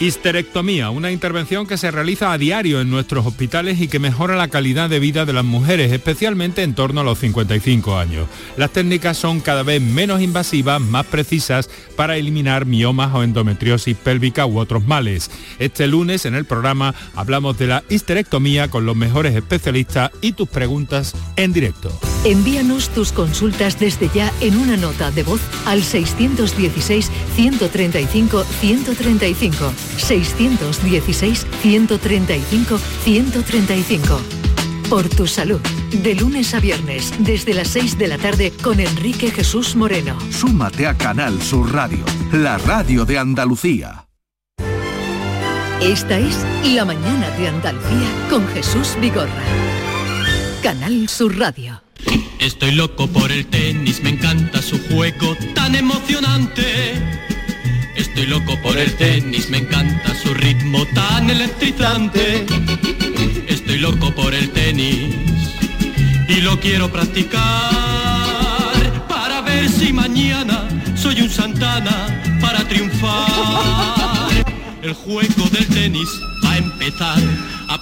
Histerectomía, una intervención que se realiza a diario en nuestros hospitales y que mejora la calidad de vida de las mujeres, especialmente en torno a los 55 años. Las técnicas son cada vez menos invasivas, más precisas para eliminar miomas o endometriosis pélvica u otros males. Este lunes en el programa hablamos de la histerectomía con los mejores especialistas y tus preguntas en directo. Envíanos tus consultas desde ya en una nota de voz al 616 135 135. 616 135 135. Por tu salud. De lunes a viernes, desde las 6 de la tarde, con Enrique Jesús Moreno. Súmate a Canal Sur Radio, la radio de Andalucía. Esta es La Mañana de Andalucía con Jesús Vigorra. Canal Sur Radio. Estoy loco por el tenis, me encanta su juego tan emocionante. Estoy loco por el tenis, me encanta su ritmo tan electrizante. Estoy loco por el tenis y lo quiero practicar para ver si mañana soy un Santana para triunfar. El juego del tenis va a empezar.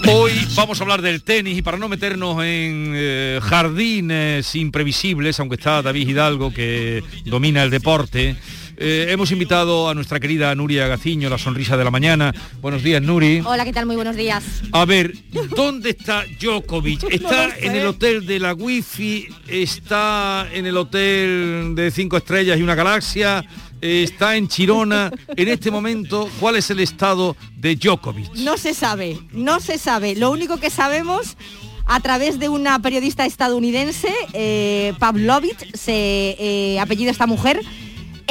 Hoy vamos a hablar del tenis y para no meternos en eh, jardines imprevisibles, aunque está David Hidalgo que domina el deporte, eh, hemos invitado a nuestra querida Nuria Gaciño, la sonrisa de la mañana. Buenos días, Nuri. Hola, ¿qué tal? Muy buenos días. A ver, ¿dónde está Djokovic? ¿Está No en el hotel de la Wi-Fi? ¿Está en el hotel de cinco estrellas y una galaxia? ¿Está en Chirona? En este momento, ¿cuál es el estado de Djokovic? No se sabe, no se sabe. Lo único que sabemos a través de una periodista estadounidense, eh, Pavlovich, se eh, apellida esta mujer,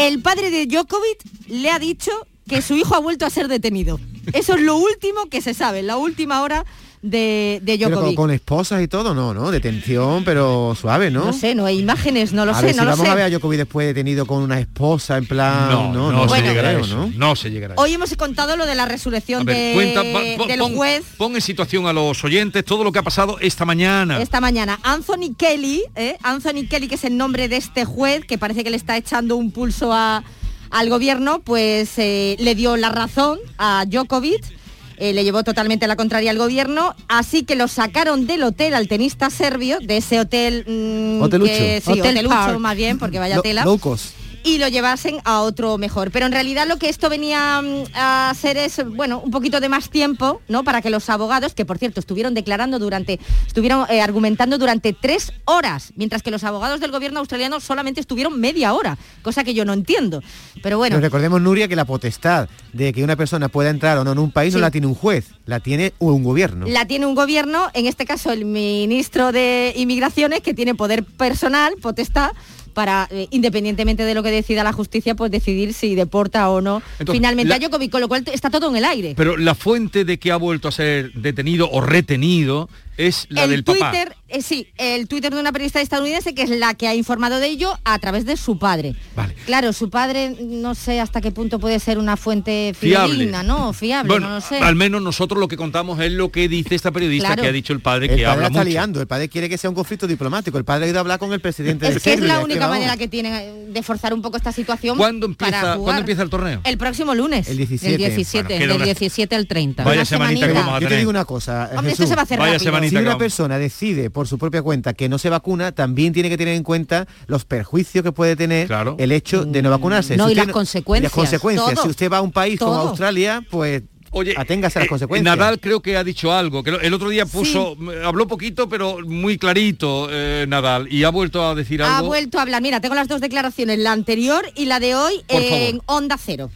el padre de Djokovic le ha dicho que su hijo ha vuelto a ser detenido. Eso es lo último que se sabe, la última hora de, de Pero con, Djokovic. con esposas y todo, no, ¿no? Detención, pero suave, ¿no? No sé, no hay imágenes, no lo a sé, ver, no si lo vamos sé. a ver a Djokovic después detenido con una esposa, en plan... No, no, no, se llegará creo, eso. ¿no? No se llegará. Hoy hemos contado lo de la resurrección ver, de- cuenta, pa- pon- del pon- juez pon en situación a los oyentes todo lo que ha pasado esta mañana. esta mañana. Anthony Kelly, ¿eh? Anthony Kelly, que es el nombre de este juez, que parece que le está echando un pulso a- al gobierno, pues eh, le dio la razón a Djokovic. Eh, le llevó totalmente la contraria al gobierno, así que lo sacaron del hotel al tenista serbio, de ese hotel... mm, Hotelucho. que- sí, Hotel hotelucho más bien, porque vaya Lo- tela low cost. Y lo llevasen a otro mejor. Pero en realidad lo que esto venía mm, a hacer es, bueno, un poquito de más tiempo, ¿no? Para que los abogados, que por cierto estuvieron declarando durante, estuvieron eh, argumentando durante tres horas, mientras que los abogados del gobierno australiano solamente estuvieron media hora, cosa que yo no entiendo. Pero bueno, Pero recordemos, Nuria, que la potestad de que una persona pueda entrar o no en un país no la tiene un juez, la tiene un gobierno. la tiene un gobierno, en este caso el ministro de Inmigraciones, que tiene poder personal, potestad, para, eh, independientemente de lo que decida la justicia, pues decidir si deporta o no Entonces, finalmente la- a Djokovic, con lo cual está todo en el aire. Pero la fuente de que ha vuelto a ser detenido o retenido es la el del papá. Twitter, eh, sí, el Twitter de una periodista estadounidense que es la que ha informado de ello a través de su padre. Vale. Claro, su padre no sé hasta qué punto puede ser una fuente Fiable. fidedigna, ¿no? Fiable, Bueno, no lo sé. al menos nosotros lo que contamos es lo que dice esta periodista Claro. que ha dicho el padre El que padre habla la está mucho. liando, el padre quiere que sea un conflicto diplomático, el padre ha ido a hablar con el presidente de Es Serbia, la única manera que tienen de forzar un poco esta situación. ¿Cuándo para empieza, jugar. ¿cuándo empieza el torneo? El próximo lunes. El 17. El 17, Bueno, del una- 17 al 30. Vaya Una semanita que semanita. vamos a Yo te digo una cosa, Hombre, esto se va a hacer Vaya rápido. semanita Si una persona decide por su propia cuenta que no se vacuna, también tiene que tener en cuenta los perjuicios que puede tener Claro. el hecho de no vacunarse. No, Si y las consecuencias, y las consecuencias. todo. Si usted va a un país como. Australia, pues Oye, aténgase a las eh, consecuencias. Nadal creo que ha dicho algo, que el otro día puso, habló poquito, pero muy clarito eh, Nadal, y ha vuelto a decir algo. Ha vuelto a hablar. Mira, tengo las dos declaraciones, la anterior y la de hoy Por en Onda Cero.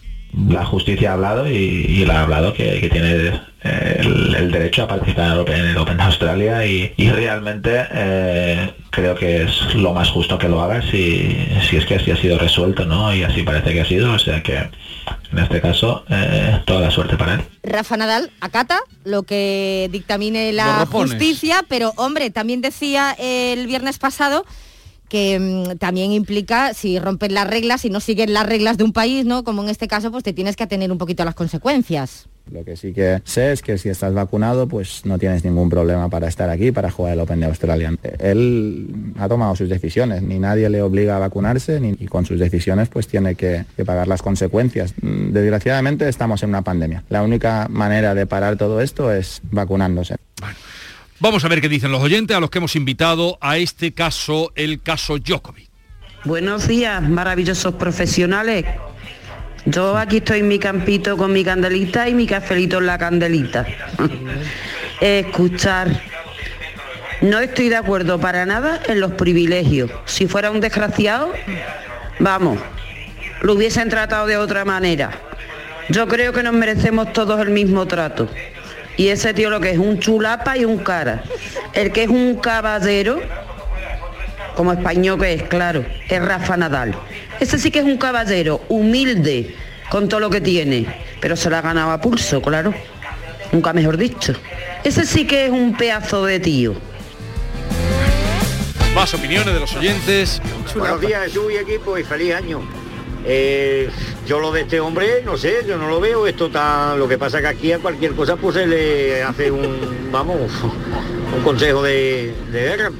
La justicia ha hablado y, y la ha hablado que, que tiene eh, el, el derecho a participar en el Open, en el Open de Australia y, y realmente eh, creo que es lo más justo que lo haga si, si es que así ha sido resuelto, ¿no? Y así parece que ha sido, o sea que en este caso eh, toda la suerte para él. Rafa Nadal acata lo que dictamine la justicia, pero hombre, también decía el viernes pasado que mm, también implica si rompen las reglas, si no siguen las reglas de un país, ¿no? Como en este caso, pues te tienes que atener un poquito a las consecuencias. Lo que sí que sé es que si estás vacunado, pues no tienes ningún problema para estar aquí, para jugar el Open de Australia. Él ha tomado sus decisiones, ni nadie le obliga a vacunarse, ni, y con sus decisiones pues tiene que, que pagar las consecuencias. Mm, Desgraciadamente estamos en una pandemia. La única manera de parar todo esto es vacunándose. Vamos a ver qué dicen los oyentes a los que hemos invitado a este caso, el caso Djokovic. Buenos días, maravillosos profesionales. Yo aquí estoy en mi campito con mi candelita y mi cafelito en la candelita. Escuchar. No estoy de acuerdo para nada en los privilegios. Si fuera un desgraciado, vamos, lo hubiesen tratado de otra manera. Yo creo que nos merecemos todos el mismo trato. Y ese tío lo que es un chulapa y un cara. El que es un caballero, como español que es, claro, es Rafa Nadal. Ese sí que es un caballero, humilde, con todo lo que tiene, pero se la ha ganado a pulso, claro. Nunca mejor dicho. Ese sí que es un pedazo de tío. Más opiniones de los oyentes. Buenos días, Jesús y equipo, y feliz año. Eh, yo lo de este hombre, no sé, yo no lo veo esto tan... Lo que pasa que aquí a cualquier cosa pues se le hace un, vamos, un consejo de, de guerra.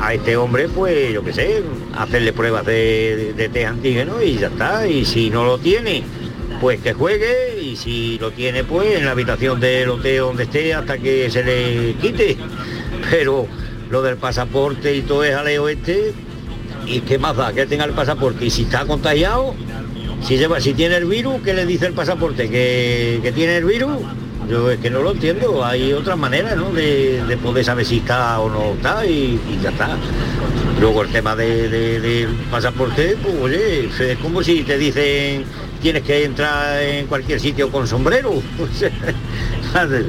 A este hombre, pues, yo qué sé, hacerle pruebas de, de test antígeno y ya está. Y si no lo tiene, pues que juegue. Y si lo tiene, pues en la habitación del hotel donde esté hasta que se le quite. Pero lo del pasaporte y todo es jaleo este, ¿Y qué más da? Que tenga el pasaporte. Y si está contagiado, si, lleva, si tiene el virus, ¿qué le dice el pasaporte? ¿Que, que tiene el virus? Yo es que no lo entiendo. Hay otras maneras, ¿no? De, de poder saber si está o no está y, y ya está. Luego el tema de- de- del pasaporte, pues oye, es como si te dicen tienes que entrar en cualquier sitio con sombrero. Madre-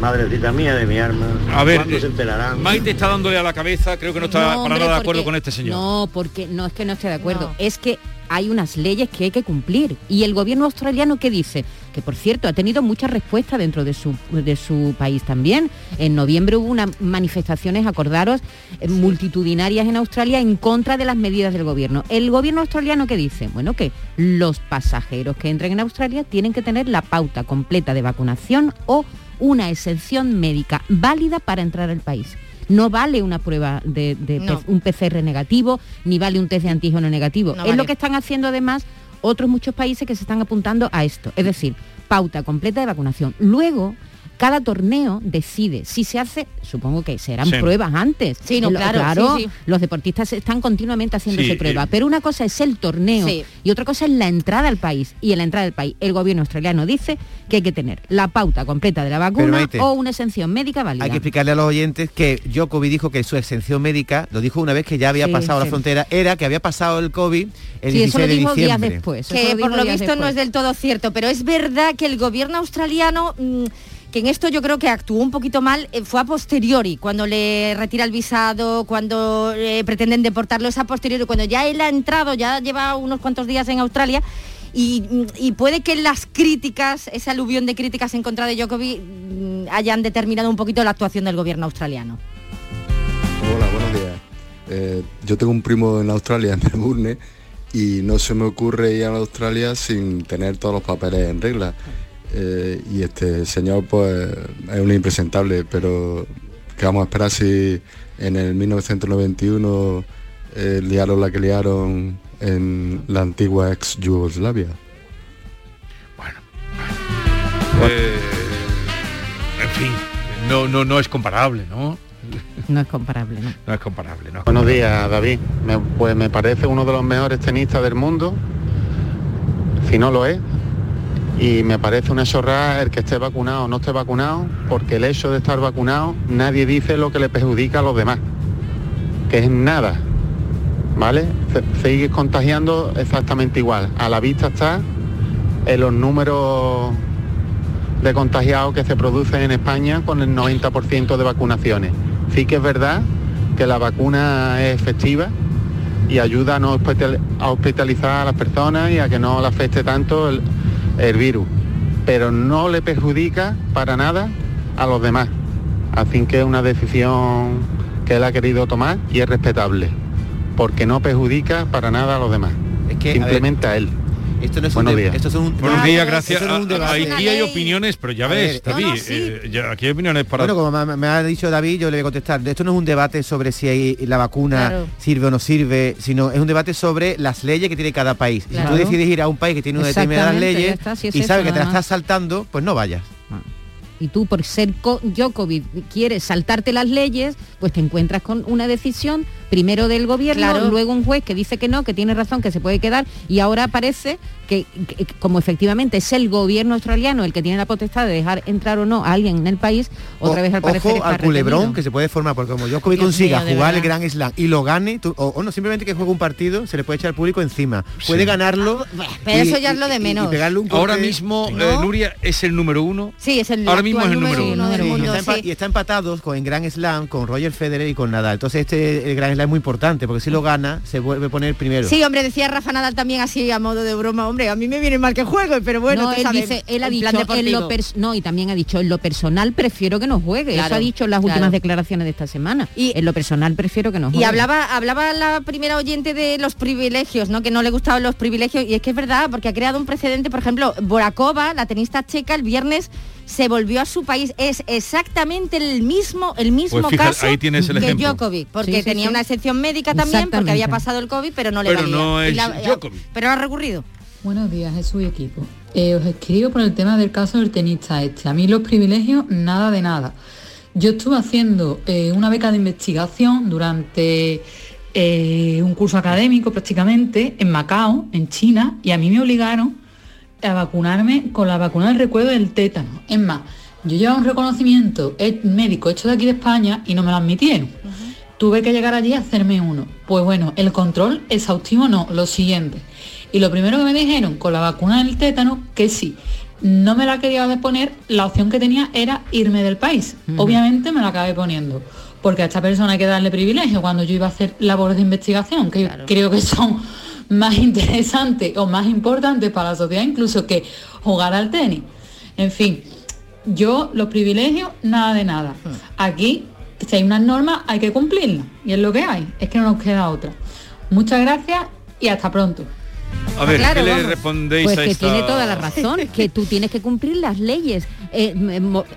Madrecita mía de mi arma. A ver, ¿Cuándo eh, se enterarán? Maite está dándole a la cabeza, creo que no está No, para hombre, nada de acuerdo con este señor. No, porque no es que no esté de acuerdo, es que hay unas leyes que hay que cumplir. Y el gobierno australiano, ¿qué dice? Que por cierto, ha tenido mucha respuesta dentro de su, de su país también. En noviembre hubo unas manifestaciones, acordaros, eh, multitudinarias en Australia en contra de las medidas del gobierno. El gobierno australiano, ¿qué dice? Bueno, que los pasajeros que entren en Australia tienen que tener la pauta completa de vacunación o una exención médica válida para entrar al país. No vale una prueba de, de No. P- un PCR negativo, ni vale un test de antígeno negativo. No es vale. lo que están haciendo además otros muchos países que se están apuntando a esto. Es decir, pauta completa de vacunación. Luego, cada torneo decide si se hace, supongo que serán Sí. pruebas antes. Sí, no, Lo- claro, sí, sí. los deportistas están continuamente haciéndose Sí, pruebas. eh. Pero una cosa es el torneo Sí. y otra cosa es la entrada al país. Y en la entrada al país, el gobierno australiano dice que hay que tener la pauta completa de la vacuna Maite, o una exención médica válida. Hay que explicarle a los oyentes que Djokovic dijo que su exención médica, lo dijo una vez que ya había Sí, pasado sí. la frontera, era que había pasado el COVID el Sí, eso 16 lo de dijo días diciembre. después. eso que lo por lo días visto no después. es del todo cierto, pero es verdad que el gobierno australiano, mm, que en esto yo creo que actuó un poquito mal, eh, fue a posteriori, cuando le retira el visado, cuando eh, pretenden deportarlo, es a posteriori, cuando ya él ha entrado, ya lleva unos cuantos días en Australia. Y, puede que las críticas, esa aluvión de críticas en contra de Djokovic mm, hayan determinado un poquito la actuación del gobierno australiano. Hola, buenos días. Eh, yo tengo un primo en Australia, en Melbourne, y no se me ocurre ir a Australia sin tener todos los papeles en regla. Eh, y este señor pues es un impresentable, pero ¿qué vamos a esperar si en el 1991 eh, liaron la que liaron en la antigua ex Yugoslavia? Eh, en fin, no, no, no es comparable, ¿no? No es comparable, ¿no? No es comparable, ¿no? Buenos días, David. Me- pues me parece uno de los mejores tenistas del mundo. Si no lo es, Y me parece una chorrada el que esté vacunado o no esté vacunado, porque el hecho de estar vacunado nadie dice lo que le perjudica a los demás, que es nada, ¿vale? Se- Sigues contagiando exactamente igual. A la vista está en los números de contagiados que se producen en España con el 90% de vacunaciones. Sí que es verdad que la vacuna es efectiva y ayuda a hospitalizar a las personas y a que no le afecte tanto el, el virus, pero no le perjudica para nada a los demás. Así que es una decisión que él ha querido tomar y es respetable, porque no perjudica para nada a los demás. que, a Simplemente a, él. Esto no es Buenos un días. esto es un- Buenos Ah, días, gracias. no es un A- debate. Aquí hay opiniones, pero ya ves, ver, David, no, no, sí. eh, ya- aquí hay opiniones para... Bueno, como me, me ha dicho David, yo le voy a contestar. Esto no es un debate sobre si hay- la vacuna Claro. sirve o no sirve, sino es un debate sobre las leyes que tiene cada país. Y Claro. Si tú decides ir a un país que tiene unas determinadas leyes ya está, si es y sabes eso, que te la estás saltando, pues no vayas. Y tú por ser Djokovic quieres saltarte las leyes, pues te encuentras con una decisión primero del gobierno, Claro. luego un juez que dice que no, que tiene razón, que se puede quedar y ahora parece que, que- como efectivamente es el gobierno australiano el que tiene la potestad de dejar entrar o no a alguien en el país, otra O- vez al parecer Ojo está al culebrón retenido. que se puede formar, porque como Djokovic Dios consiga mío, jugar el verdad. Gran Slam y lo gane, tú- o, o no, simplemente que juegue un partido, se le puede echar al público encima. Puede ganarlo. pero eso ya es lo de y- y menos. un Ahora mismo, ¿no? eh, Nuria es el número uno. Sí, es el Ahora mismo es actual el número uno. del Sí, mundo, y, está empa- sí. y está empatados con en Grand Slam con Roger Federer y con Nadal. Entonces este el Grand Slam es muy importante porque si lo gana se vuelve a poner primero. Sí, hombre, decía Rafa Nadal también así a modo de broma, hombre, a mí me viene mal que juegue, pero bueno, no, tú él sabes, dice, él ha dicho, en lo pers- no, y también ha dicho, en lo personal prefiero que no juegue. Eso ha dicho en las claro. últimas declaraciones de esta semana. Y en lo personal prefiero que no juegue. Y hablaba, hablaba la primera oyente de los privilegios, ¿no? Que no le gustaban los privilegios. Y es que es verdad, porque ha creado un precedente. Por ejemplo, Borakova, la tenista checa, el viernes se volvió a su país. Es exactamente el mismo, el mismo Pues fíjate, caso ahí tienes el que ejemplo. Djokovic, porque Sí, sí, tenía sí. una excepción médica también, porque había pasado el COVID, pero no le Pero valía. no es la- Djokovic. Pero ha recurrido. Buenos días, Jesús y equipo. Eh, os escribo por el tema del caso del tenista este. A mí los privilegios, nada de nada. Yo estuve haciendo eh, una beca de investigación durante eh, un curso académico prácticamente en Macao, en China, y a mí me obligaron a vacunarme con la vacuna del recuerdo del tétano. Es más, yo llevaba un reconocimiento médico hecho de aquí de España y no me lo admitieron. Tuve que llegar allí a hacerme uno. Pues bueno, el control exhaustivo no, lo siguiente. Y lo primero que me dijeron con la vacuna del tétano, que sí, no me la quería poner, la opción que tenía era irme del país. Obviamente me la acabé poniendo, porque a esta persona hay que darle privilegio cuando yo iba a hacer labores de investigación, que creo que son más interesantes o más importantes para la sociedad incluso que jugar al tenis. En fin, yo los privilegios, nada de nada. Aquí, si hay unas normas, hay que cumplirlas. Y es lo que hay, es que no nos queda otra. Muchas gracias y hasta pronto. A ver, Claro, ¿qué le vamos. respondéis Pues a que esta... tiene toda la razón, que tú tienes que cumplir las leyes. Eh,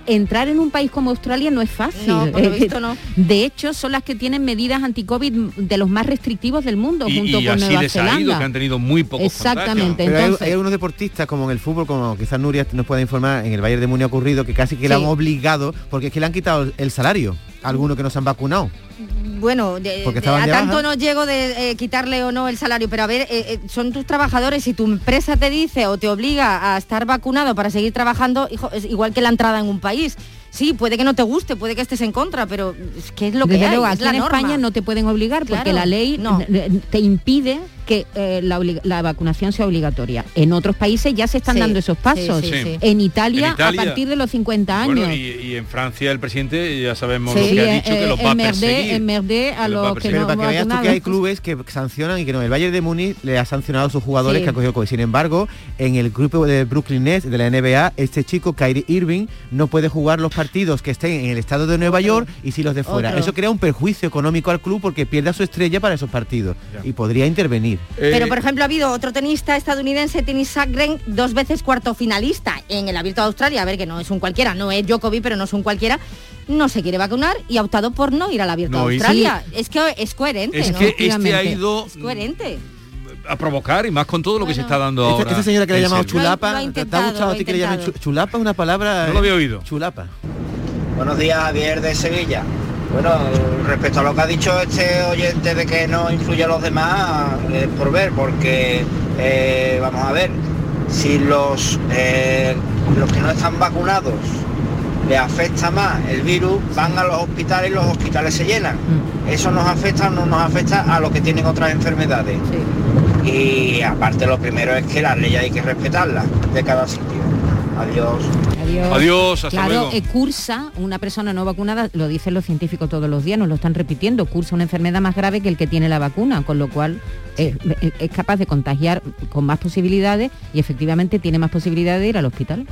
entrar en un país como Australia no es fácil. No, por lo Eh, visto no. De hecho, son las que tienen medidas anti-COVID de los más restrictivos del mundo, Y, junto y con así Nueva les ha ido, Zelanda. que han tenido muy pocos Exactamente. Pero hay- Entonces- hay, algunos deportistas, como en el fútbol, como quizás Nuria nos pueda informar, en el Bayern de Múnich ha ocurrido que casi que le Sí. han obligado, porque es que le han quitado el salario algunos que no se han vacunado. Bueno, de- Porque de- a de tanto no llego de eh, quitarle o no el salario, pero a ver, eh, eh, son tus trabajadores, si tu empresa te dice o te obliga a estar vacunado para seguir trabajando, hijo, es igual que la entrada en un país. Sí, puede que no te guste, puede que estés en contra, pero es que es lo que Desde hay, luego, es aquí la en norma. España no te pueden obligar porque Claro, la ley no. te impide que eh, la, vacunación sea obligatoria. En otros países ya se están Sí, dando esos sí, pasos. sí, sí. En, Italia, En Italia. a partir de los 50 años. Bueno, y, y en Francia el presidente ya sabemos Sí, lo que ha eh, dicho, que eh, los va a perseguir. a Que los va a los que. Pero para que veas tú que hay clubes que sancionan y que no. El Bayern de Múnich le ha sancionado a sus jugadores Sí. que ha cogido COVID. Sin embargo, en el grupo de Brooklyn Nets de la NBA, este chico, Kyrie Irving, no puede jugar los partidos que estén en el estado de Nueva York y si los de fuera. Otro. Eso crea un perjuicio económico al club porque pierde a su estrella para esos partidos y podría intervenir. Eh, Pero por ejemplo ha habido otro tenista estadounidense, Tennis Sacren, dos veces cuarto finalista en el Abierto de Australia, a ver que no es un cualquiera, no es Djokovic, pero no es un cualquiera, no se quiere vacunar y ha optado por no ir al Abierto No de. Australia. Es que es coherente, es ¿no? que este ha ido Es coherente. a provocar y más con todo lo que se está dando Esta, ahora. esta señora que le ha llamado chulapa, ¿te- ¿te ha gustado a ti que le llamen chulapa? Una palabra... No lo había oído. Chulapa. Buenos días, Javier de Sevilla. Bueno, respecto a lo que ha dicho este oyente de que no influye a los demás, es por ver, porque eh, vamos a ver, si los, eh, los que no están vacunados les afecta más el virus, van a los hospitales y los hospitales se llenan. ¿Eso nos afecta o no nos afecta a los que tienen otras enfermedades? Y aparte lo primero es que las leyes hay que respetarlas de cada sitio. Adiós. Adiós, hasta claro, luego. eh, cursa, una persona no vacunada, lo dicen los científicos todos los días, nos lo están repitiendo, cursa una enfermedad más grave que el que tiene la vacuna, con lo cual eh, eh, es capaz de contagiar con más posibilidades y efectivamente tiene más posibilidades de ir al hospital.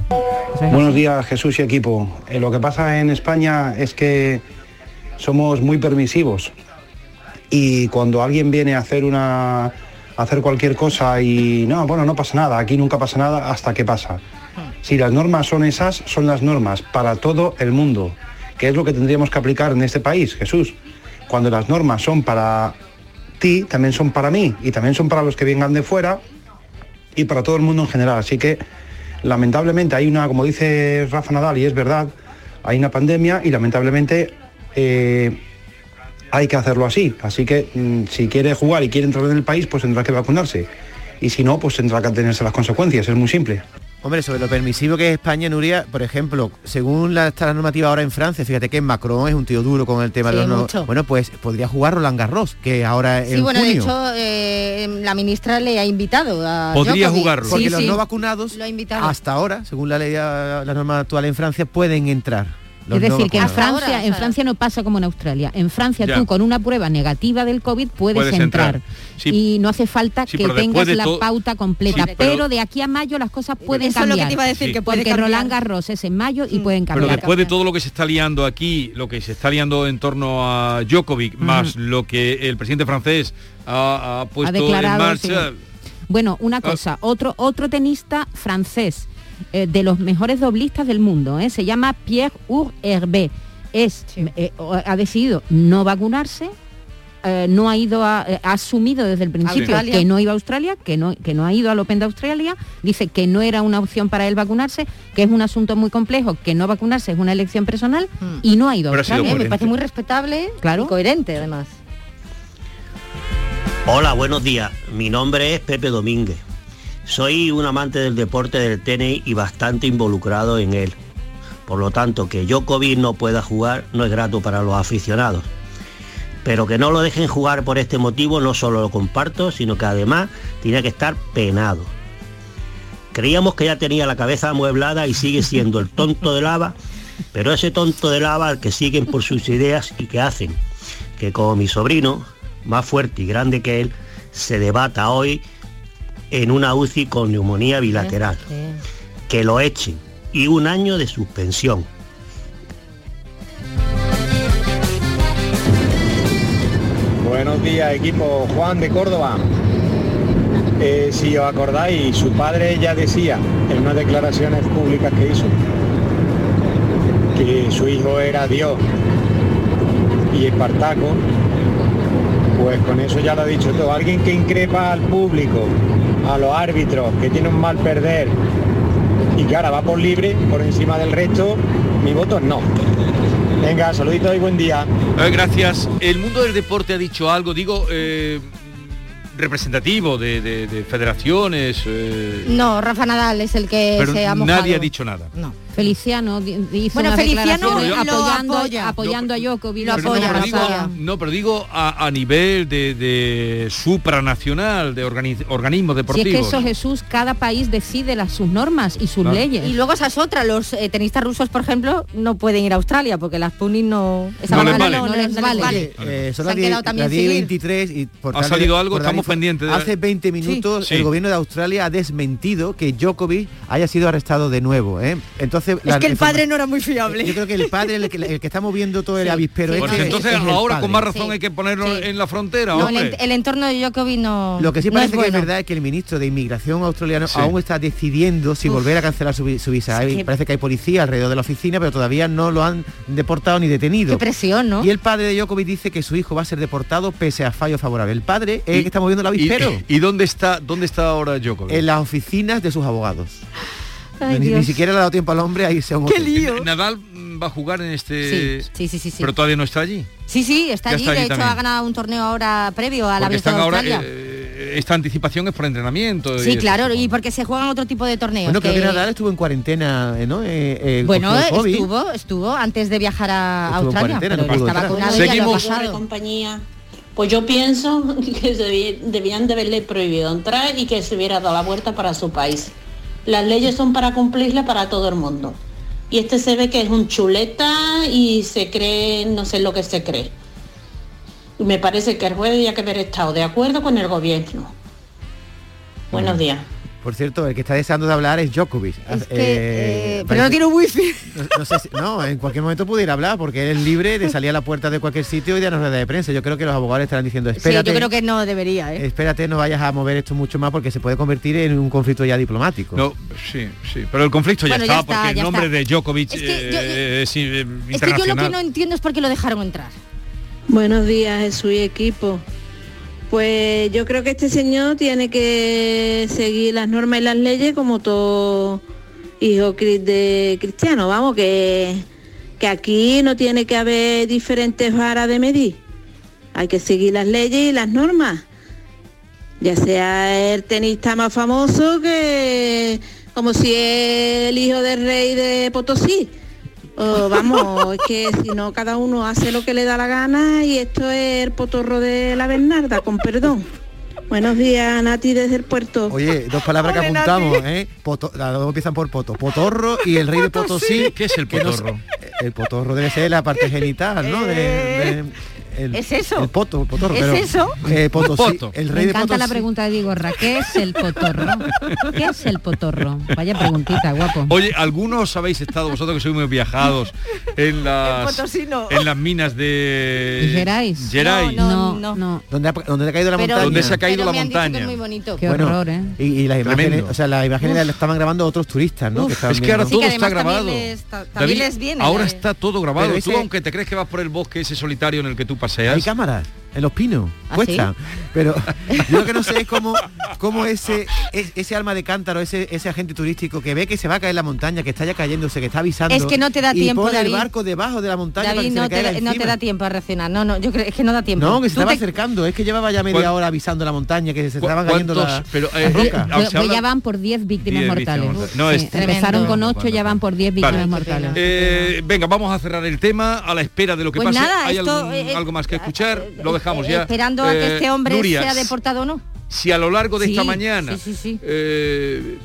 Es Buenos así. días, Jesús y equipo. Eh, lo que pasa en España es que somos muy permisivos y cuando alguien viene a hacer una a hacer cualquier cosa y no, bueno, no pasa nada, aquí nunca pasa nada hasta que pasa. Si las normas son esas, son las normas para todo el mundo, que es lo que tendríamos que aplicar en este país, Jesús. Cuando las normas son para ti, también son para mí y también son para los que vengan de fuera y para todo el mundo en general. Así que lamentablemente hay una, como dice Rafa Nadal, y es verdad, hay una pandemia y lamentablemente eh, hay que hacerlo así. Así que mm, si quiere jugar y quiere entrar en el país, pues tendrá que vacunarse. Y si no, pues tendrá que tenerse las consecuencias. Es muy simple. Hombre, sobre lo permisivo que es España, Nuria, por ejemplo, según la, está la normativa ahora en Francia, fíjate que Macron es un tío duro con el tema Sí, de los no- mucho. Bueno, pues podría jugar Roland Garros, que ahora Sí, en bueno, de junio. hecho, eh, la ministra le ha invitado a Podría Djokovic. jugarlo. Porque Sí, los sí. no vacunados Lo ha invitado. hasta ahora, según la ley, la norma actual en Francia, pueden entrar. Los Es no decir, que en. Francia, en Francia no pasa como en Australia. En Francia Ya. tú con una prueba negativa del COVID puedes, Puedes entrar. entrar. Sí. Y no hace falta Sí, que pero tengas la todo- pauta completa. Sí, pero- pero, de aquí a mayo las cosas pueden Eso es lo que cambiar. te iba a decir, Sí. que puede Porque cambiar. Roland Garros es en mayo y pueden Pero cambiar. después de todo lo que se está liando aquí, lo que se está liando en torno a Djokovic, más lo que el presidente francés ha, ha puesto en declarado, marcha, sí. Bueno, una Ah. cosa, otro, otro tenista francés, eh, de los mejores doblistas del mundo, ¿eh? se llama Pierre Ur Hervé. Es, eh, ha decidido no vacunarse, eh, no ha ido a, eh, ha asumido desde el principio Australia. que no iba a Australia, que no, que no ha ido al Open de Australia, dice que no era una opción para él vacunarse, que es un asunto muy complejo, que no vacunarse es una elección personal y no ha ido a Pero Australia. Me parece muy respetable claro. y coherente además. Hola, buenos días. Mi nombre es Pepe Domínguez. Soy un amante del deporte del tenis y bastante involucrado en él. Por lo tanto, que Djokovic no pueda jugar no es grato para los aficionados. Pero que no lo dejen jugar por este motivo no solo lo comparto, sino que además tiene que estar penado. Creíamos que ya tenía la cabeza amueblada y sigue siendo el tonto de lava, pero ese tonto de lava al que siguen por sus ideas y que hacen que como mi sobrino, más fuerte y grande que él, se debata hoy en una UCI con neumonía bilateral. Que lo echen y un año de suspensión. Buenos días equipo, Juan de Córdoba. Eh, si os acordáis, su padre ya decía en unas declaraciones públicas que hizo que su hijo era Dios y Espartaco, pues con eso ya lo ha dicho todo. Alguien que increpa al público, a los árbitros, que tiene un mal perder y que ahora va por libre, por encima del resto, mi voto es no. Venga, saluditos y buen día. Eh, gracias. El mundo del deporte ha dicho algo, digo, eh, representativo de, de- de federaciones, eh, No, Rafa Nadal es el que pero se ha mojado. nadie ha dicho nada. No. Feliciano hizo Bueno, Feliciano apoyando, apoya. apoyando a Djokovic. Lo Pero no, pero digo, no, pero digo a, a nivel de, de supranacional, de organi- organismos Si es deportivos. que eso Jesús, cada país decide las, sus normas y sus Claro. leyes. Y luego esa es otra, los eh, tenistas rusos, por ejemplo, no pueden ir a Australia porque las Sputnik no... esa No les vale. no, les vale. Eh, son Se las han 10 quedado también las sin 10 y ir. 23 y por ¿Ha salido algo? Estamos pendientes de- Hace 20 minutos Sí. el gobierno de Australia ha desmentido que Djokovic haya sido arrestado de nuevo. ¿eh? Entonces Es que el padre no era muy fiable. Yo creo que el padre el que, el que está moviendo todo el avispero. Este entonces es ahora con más razón hay que ponerlo en la frontera, No, el, hombre. ent- el entorno de Djokovic no Lo que sí no parece es que es verdad es que el ministro de Inmigración australiano Sí. aún está decidiendo si Uf. volver a cancelar su, vi- su visa. Es Hay- que- Parece que hay policía alrededor de la oficina, pero todavía no lo han deportado ni detenido. Qué presión, ¿no? Y el padre de Djokovic dice que su hijo va a ser deportado pese a fallo favorable. El padre es el que está moviendo el ¿Y, avispero y dónde está dónde está ahora Djokovic? en las oficinas de sus abogados. Ay, ni, ni siquiera le ha dado tiempo al hombre a irse a un ¡Qué hotel. lío! Nadal va a jugar en este Sí, sí, sí, sí, sí. pero todavía no está allí. Sí, sí, está Ya allí. está de allí hecho, también. ha ganado un torneo ahora previo a la Porque de están ahora Australia. eh, esta anticipación es por entrenamiento. y Sí, eso. claro, y porque se juegan otro tipo de torneos. Bueno, creo que Nadal estuvo en cuarentena, eh, ¿no? Eh, eh, Bueno, estuvo, estuvo antes de viajar a Estuvo Australia, pero no entrar. y lo pasado. compañía. Pues yo pienso que se debían de haberle prohibido entrar y que se hubiera dado la vuelta para su país. Las leyes son para cumplirlas para todo el mundo. Y este se ve que es un chuleta y se cree, no sé lo que se cree. Me parece que el juez debía que haber estado de acuerdo con el gobierno. Buenos días. Por cierto, el que está deseando de hablar es Djokovic. Es que, Eh, eh, pero no tiene wifi. No, no sé si- no, en cualquier momento pudiera hablar porque él es libre de salir a la puerta de cualquier sitio y de rueda de prensa. Yo creo que los abogados estarán diciendo, Sí, espérate, yo creo que no debería, ¿eh? espérate, no vayas a mover esto mucho más porque se puede convertir en un conflicto ya diplomático. No, sí, sí, pero el conflicto ya Bueno, está, ya está, porque el nombre está. de Djokovic Es que yo- eh, es, eh, Es que yo lo que internacional. no entiendo es por qué lo dejaron entrar. Buenos días, Jesús y equipo. Pues yo creo que este señor tiene que seguir las normas y las leyes como todo hijo de cristiano. Vamos, que, que aquí no tiene que haber diferentes varas de medir. Hay que seguir las leyes y las normas. Ya sea el tenista más famoso que como si es el hijo del rey de Potosí. O, vamos, es que si no cada uno hace lo que le da la gana y esto es el potorro de la Bernarda, con perdón. Buenos días, Nati, desde el puerto. Oye, dos palabras que apuntamos, Nati. ¿eh? Poto- las dos empiezan por poto. Potorro y el rey de Potosí. ¿Qué es el que no sé- potorro? el potorro debe ser la parte genital, ¿no? De, de- el, ¿Es eso? El poto, el potorro. ¿Es pero, eso? eh, Potosí, Poto. el Me rey de encanta la Potosí. pregunta de Diego Ra. ¿Qué es el potorro? ¿Qué es el potorro? Vaya preguntita, guapo. Oye, algunos habéis estado, vosotros que sois muy viajados, en las, no. en las minas de ¿Y Gerais? Gerais. No, no, no. ¿Dónde ha, dónde ha caído la Pero- montaña? ¿Dónde se ha caído pero la me han dicho que es muy bonito. Qué Bueno, horror, ¿eh? Y, y las imágenes, Tremendo. o sea, las imágenes las estaban grabando otros turistas, ¿no? Que Es que ahora viendo. todo que está además también grabado. les- ta- también David, les viene, ahora eh. está todo grabado. Tú, aunque te crees que vas por el bosque ese solitario en el que tú paseas, Hay cámaras en los pinos, ¿Ah, puestas. Pero yo lo que no sé es cómo, cómo ese, es- ese alma de cántaro, ese, ese agente turístico que ve que se va a caer la montaña, que está ya cayéndose, que está avisando. Es que no te da y tiempo, pone David. el barco debajo de la montaña para David, que se no le te, caiga da- no te da tiempo a reaccionar. No, no, yo creo es que no da tiempo. No, que se Tú estaba te- acercando, es que llevaba ya media ¿Cuál- hora avisando la montaña, que se ¿Cu- estaban cayendo las Pero, las eh, rocas. Ah, Pues- se pues ya van por 10 víctimas 10 mortales. víctimas mortales. No, Sí, es empezaron con 8, ya van por 10 víctimas Vale. mortales. Eh, venga, vamos a cerrar el tema a la espera de lo que Pues pase. nada, ¿Hay esto, algún- eh, algo más que escuchar? Lo dejamos eh, ya. Esperando a que Eh, este hombre Nuria, sea deportado o no. Si a lo largo de esta Sí, mañana sí, eh,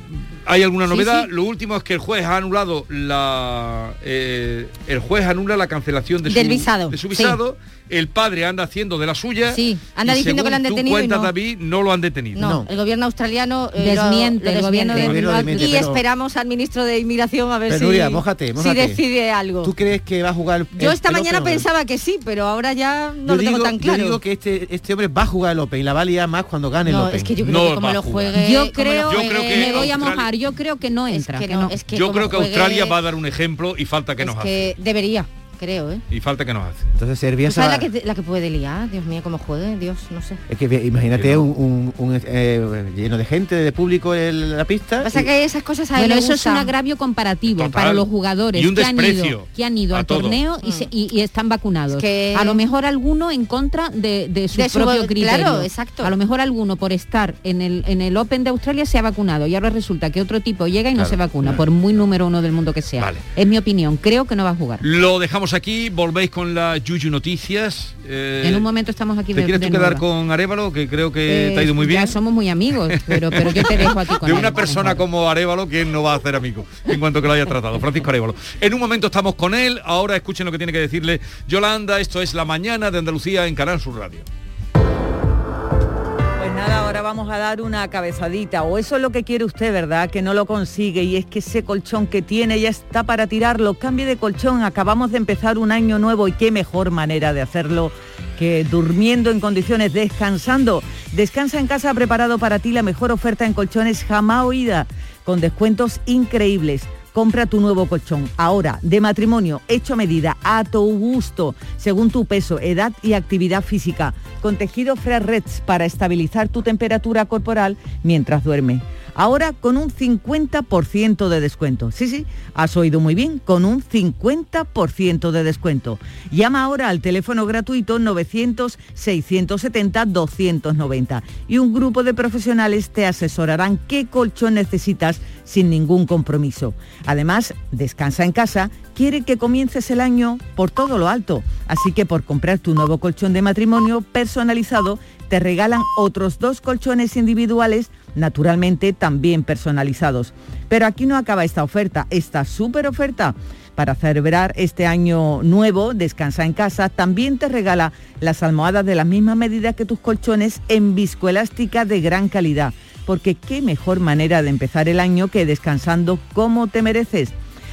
hay alguna novedad, lo último es que el juez ha anulado la eh, el juez anula la cancelación de Del su visado, de su visado. El padre anda haciendo de la suya. Sí, anda y diciendo que lo han según tú detenido y cuentas, no. David, no lo han detenido. No, el gobierno australiano eh, lo- Desmiente, lo el gobierno de- El gobierno desmiente, y pero- esperamos al ministro de inmigración a ver Pero, si, Nuria, mójate, si mójate. decide algo. ¿Tú crees que va a jugar el- Yo el- esta el mañana Open no? pensaba que sí, pero ahora ya no yo lo tengo digo, tan yo claro. digo que este, este hombre va a jugar el Open y la va a liar más cuando gane el no, Open. es que yo creo No que como lo juegue, Yo lo creo, Yo creo que me voy a mojar, yo creo que no entra. que que no, no. es que Yo creo que Australia va a dar un ejemplo y falta que nos hace. que debería, creo, ¿eh? Y falta que nos hace. Entonces Serbia ¿Tú se va- sabes la que, la que puede liar? Dios mío, cómo juegue, Dios, no sé. Es que imagínate un, un- un, eh, lleno de gente, de público en la pista. Pasa y- que esas cosas a Bueno, eso es un agravio comparativo Total. para los jugadores Y un que han, ido, que han ido a al todo. torneo y, se- y- y están vacunados. Es que- A lo mejor alguno en contra de, de su De su- propio criterio. claro, exacto. A lo mejor alguno por estar en el, en el Open de Australia se ha vacunado y ahora resulta que otro tipo llega y no se vacuna, por muy número uno del mundo que sea. Vale. Es mi opinión, creo que no va a jugar. Lo dejamos aquí, volvéis con la Yuyu Noticias. eh, en un momento estamos aquí ¿Te de, quieres de tú quedar con Arevalo, que creo que Eh, te ha ido muy bien? Ya somos muy amigos, pero, pero yo te dejo aquí con de una persona como Arevalo, ¿quién no va a hacer amigo en cuanto que lo haya tratado? Francisco Arevalo. En un momento estamos con él, ahora escuchen lo que tiene que decirle Yolanda, esto es La Mañana de Andalucía en Canal Sur Radio. Ahora vamos a dar una cabezadita, o eso es lo que quiere usted, ¿verdad? Que no lo consigue y es que ese colchón que tiene ya está para tirarlo. Cambie de colchón, acabamos de empezar un año nuevo y qué mejor manera de hacerlo que durmiendo en condiciones, descansando. Descansa en casa ha preparado para ti la mejor oferta en colchones jamás oída, con descuentos increíbles. Compra tu nuevo colchón. Ahora, de matrimonio, hecho a medida, a tu gusto, según tu peso, edad y actividad física, con tejido Fresh Reds para estabilizar tu temperatura corporal mientras duerme. Ahora con un 50% de descuento. Sí, sí, has oído muy bien, con un 50% de descuento. Llama ahora al teléfono gratuito 900-670-290 y un grupo de profesionales te asesorarán qué colchón necesitas sin ningún compromiso. Además, Descansa en casa quiere que comiences el año por todo lo alto, así que por comprar tu nuevo colchón de matrimonio personalizado te regalan otros dos colchones individuales naturalmente también personalizados. Pero aquí no acaba esta oferta, esta súper oferta. Para celebrar este año nuevo, Descansa en casa también te regala las almohadas de la misma medida que tus colchones en viscoelástica de gran calidad. Porque qué mejor manera de empezar el año que descansando como te mereces.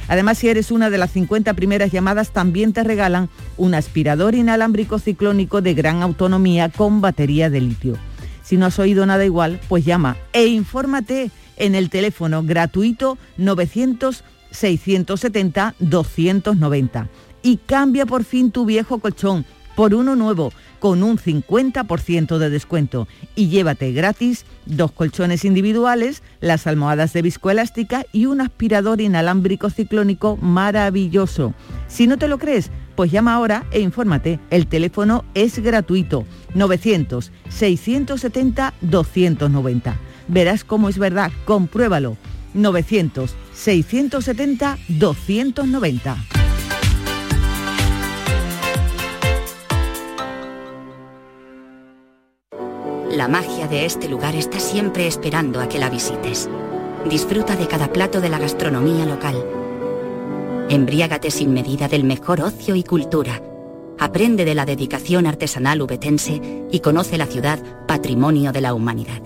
Además, si eres una de las 50 primeras llamadas, también te regalan un aspirador inalámbrico ciclónico de gran autonomía con batería de litio. Si no has oído nada igual, pues llama e infórmate en el teléfono gratuito 900-670-290 y cambia por fin tu viejo colchón por uno nuevo con un 50% de descuento y llévate gratis dos colchones individuales, las almohadas de viscoelástica y un aspirador inalámbrico ciclónico maravilloso. Si no te lo crees, pues llama ahora e infórmate. El teléfono es gratuito. 900-670-290. Verás cómo es verdad. Compruébalo. 900-670-290. La magia de este lugar está siempre esperando a que la visites. Disfruta de cada plato de la gastronomía local Embriágate sin medida del mejor ocio y cultura. Aprende de la dedicación artesanal ubetense y conoce la ciudad patrimonio de la humanidad.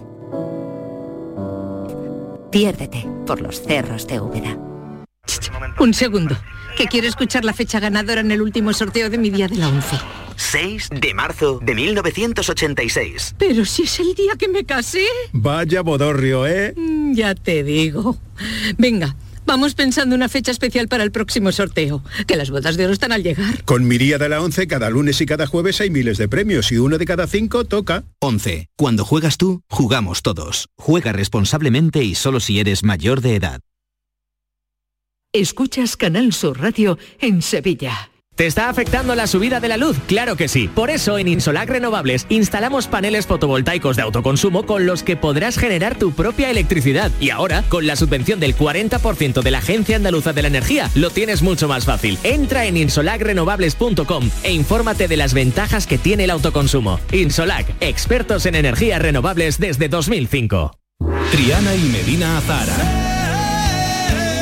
Piérdete por los cerros de Úbeda. Un segundo, que quiero escuchar la fecha ganadora en el último sorteo de mi día de la 11. 6 de marzo de 1986. Pero si es el día que me casé. Vaya bodorrio, ¿eh? Mm, Ya te digo. Venga, vamos pensando una fecha especial para el próximo sorteo, que las bodas de oro están al llegar. Con mi día de la 11, cada lunes y cada jueves hay miles de premios y uno de cada cinco toca. 11. Cuando juegas tú, jugamos todos. Juega responsablemente y solo si eres mayor de edad. Escuchas Canal Sur Radio en Sevilla. ¿Te está afectando la subida de la luz? Claro que sí. Por eso en Insolac Renovables instalamos paneles fotovoltaicos de autoconsumo con los que podrás generar tu propia electricidad. Y ahora, con la subvención del 40% de la Agencia Andaluza de la Energía, lo tienes mucho más fácil. Entra en insolacrenovables.com e infórmate de las ventajas que tiene el autoconsumo. Insolac, expertos en energías renovables desde 2005. Triana y Medina Azara.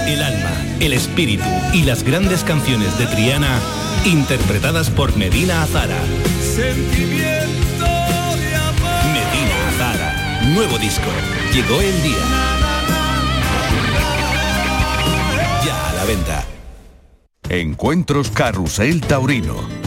El alma, el espíritu y las grandes canciones de Triana interpretadas por Medina Azara. Sentimiento de amor. Medina Azara. Nuevo disco. Llegó el día. Ya a la venta. Encuentros Carrusel Taurino.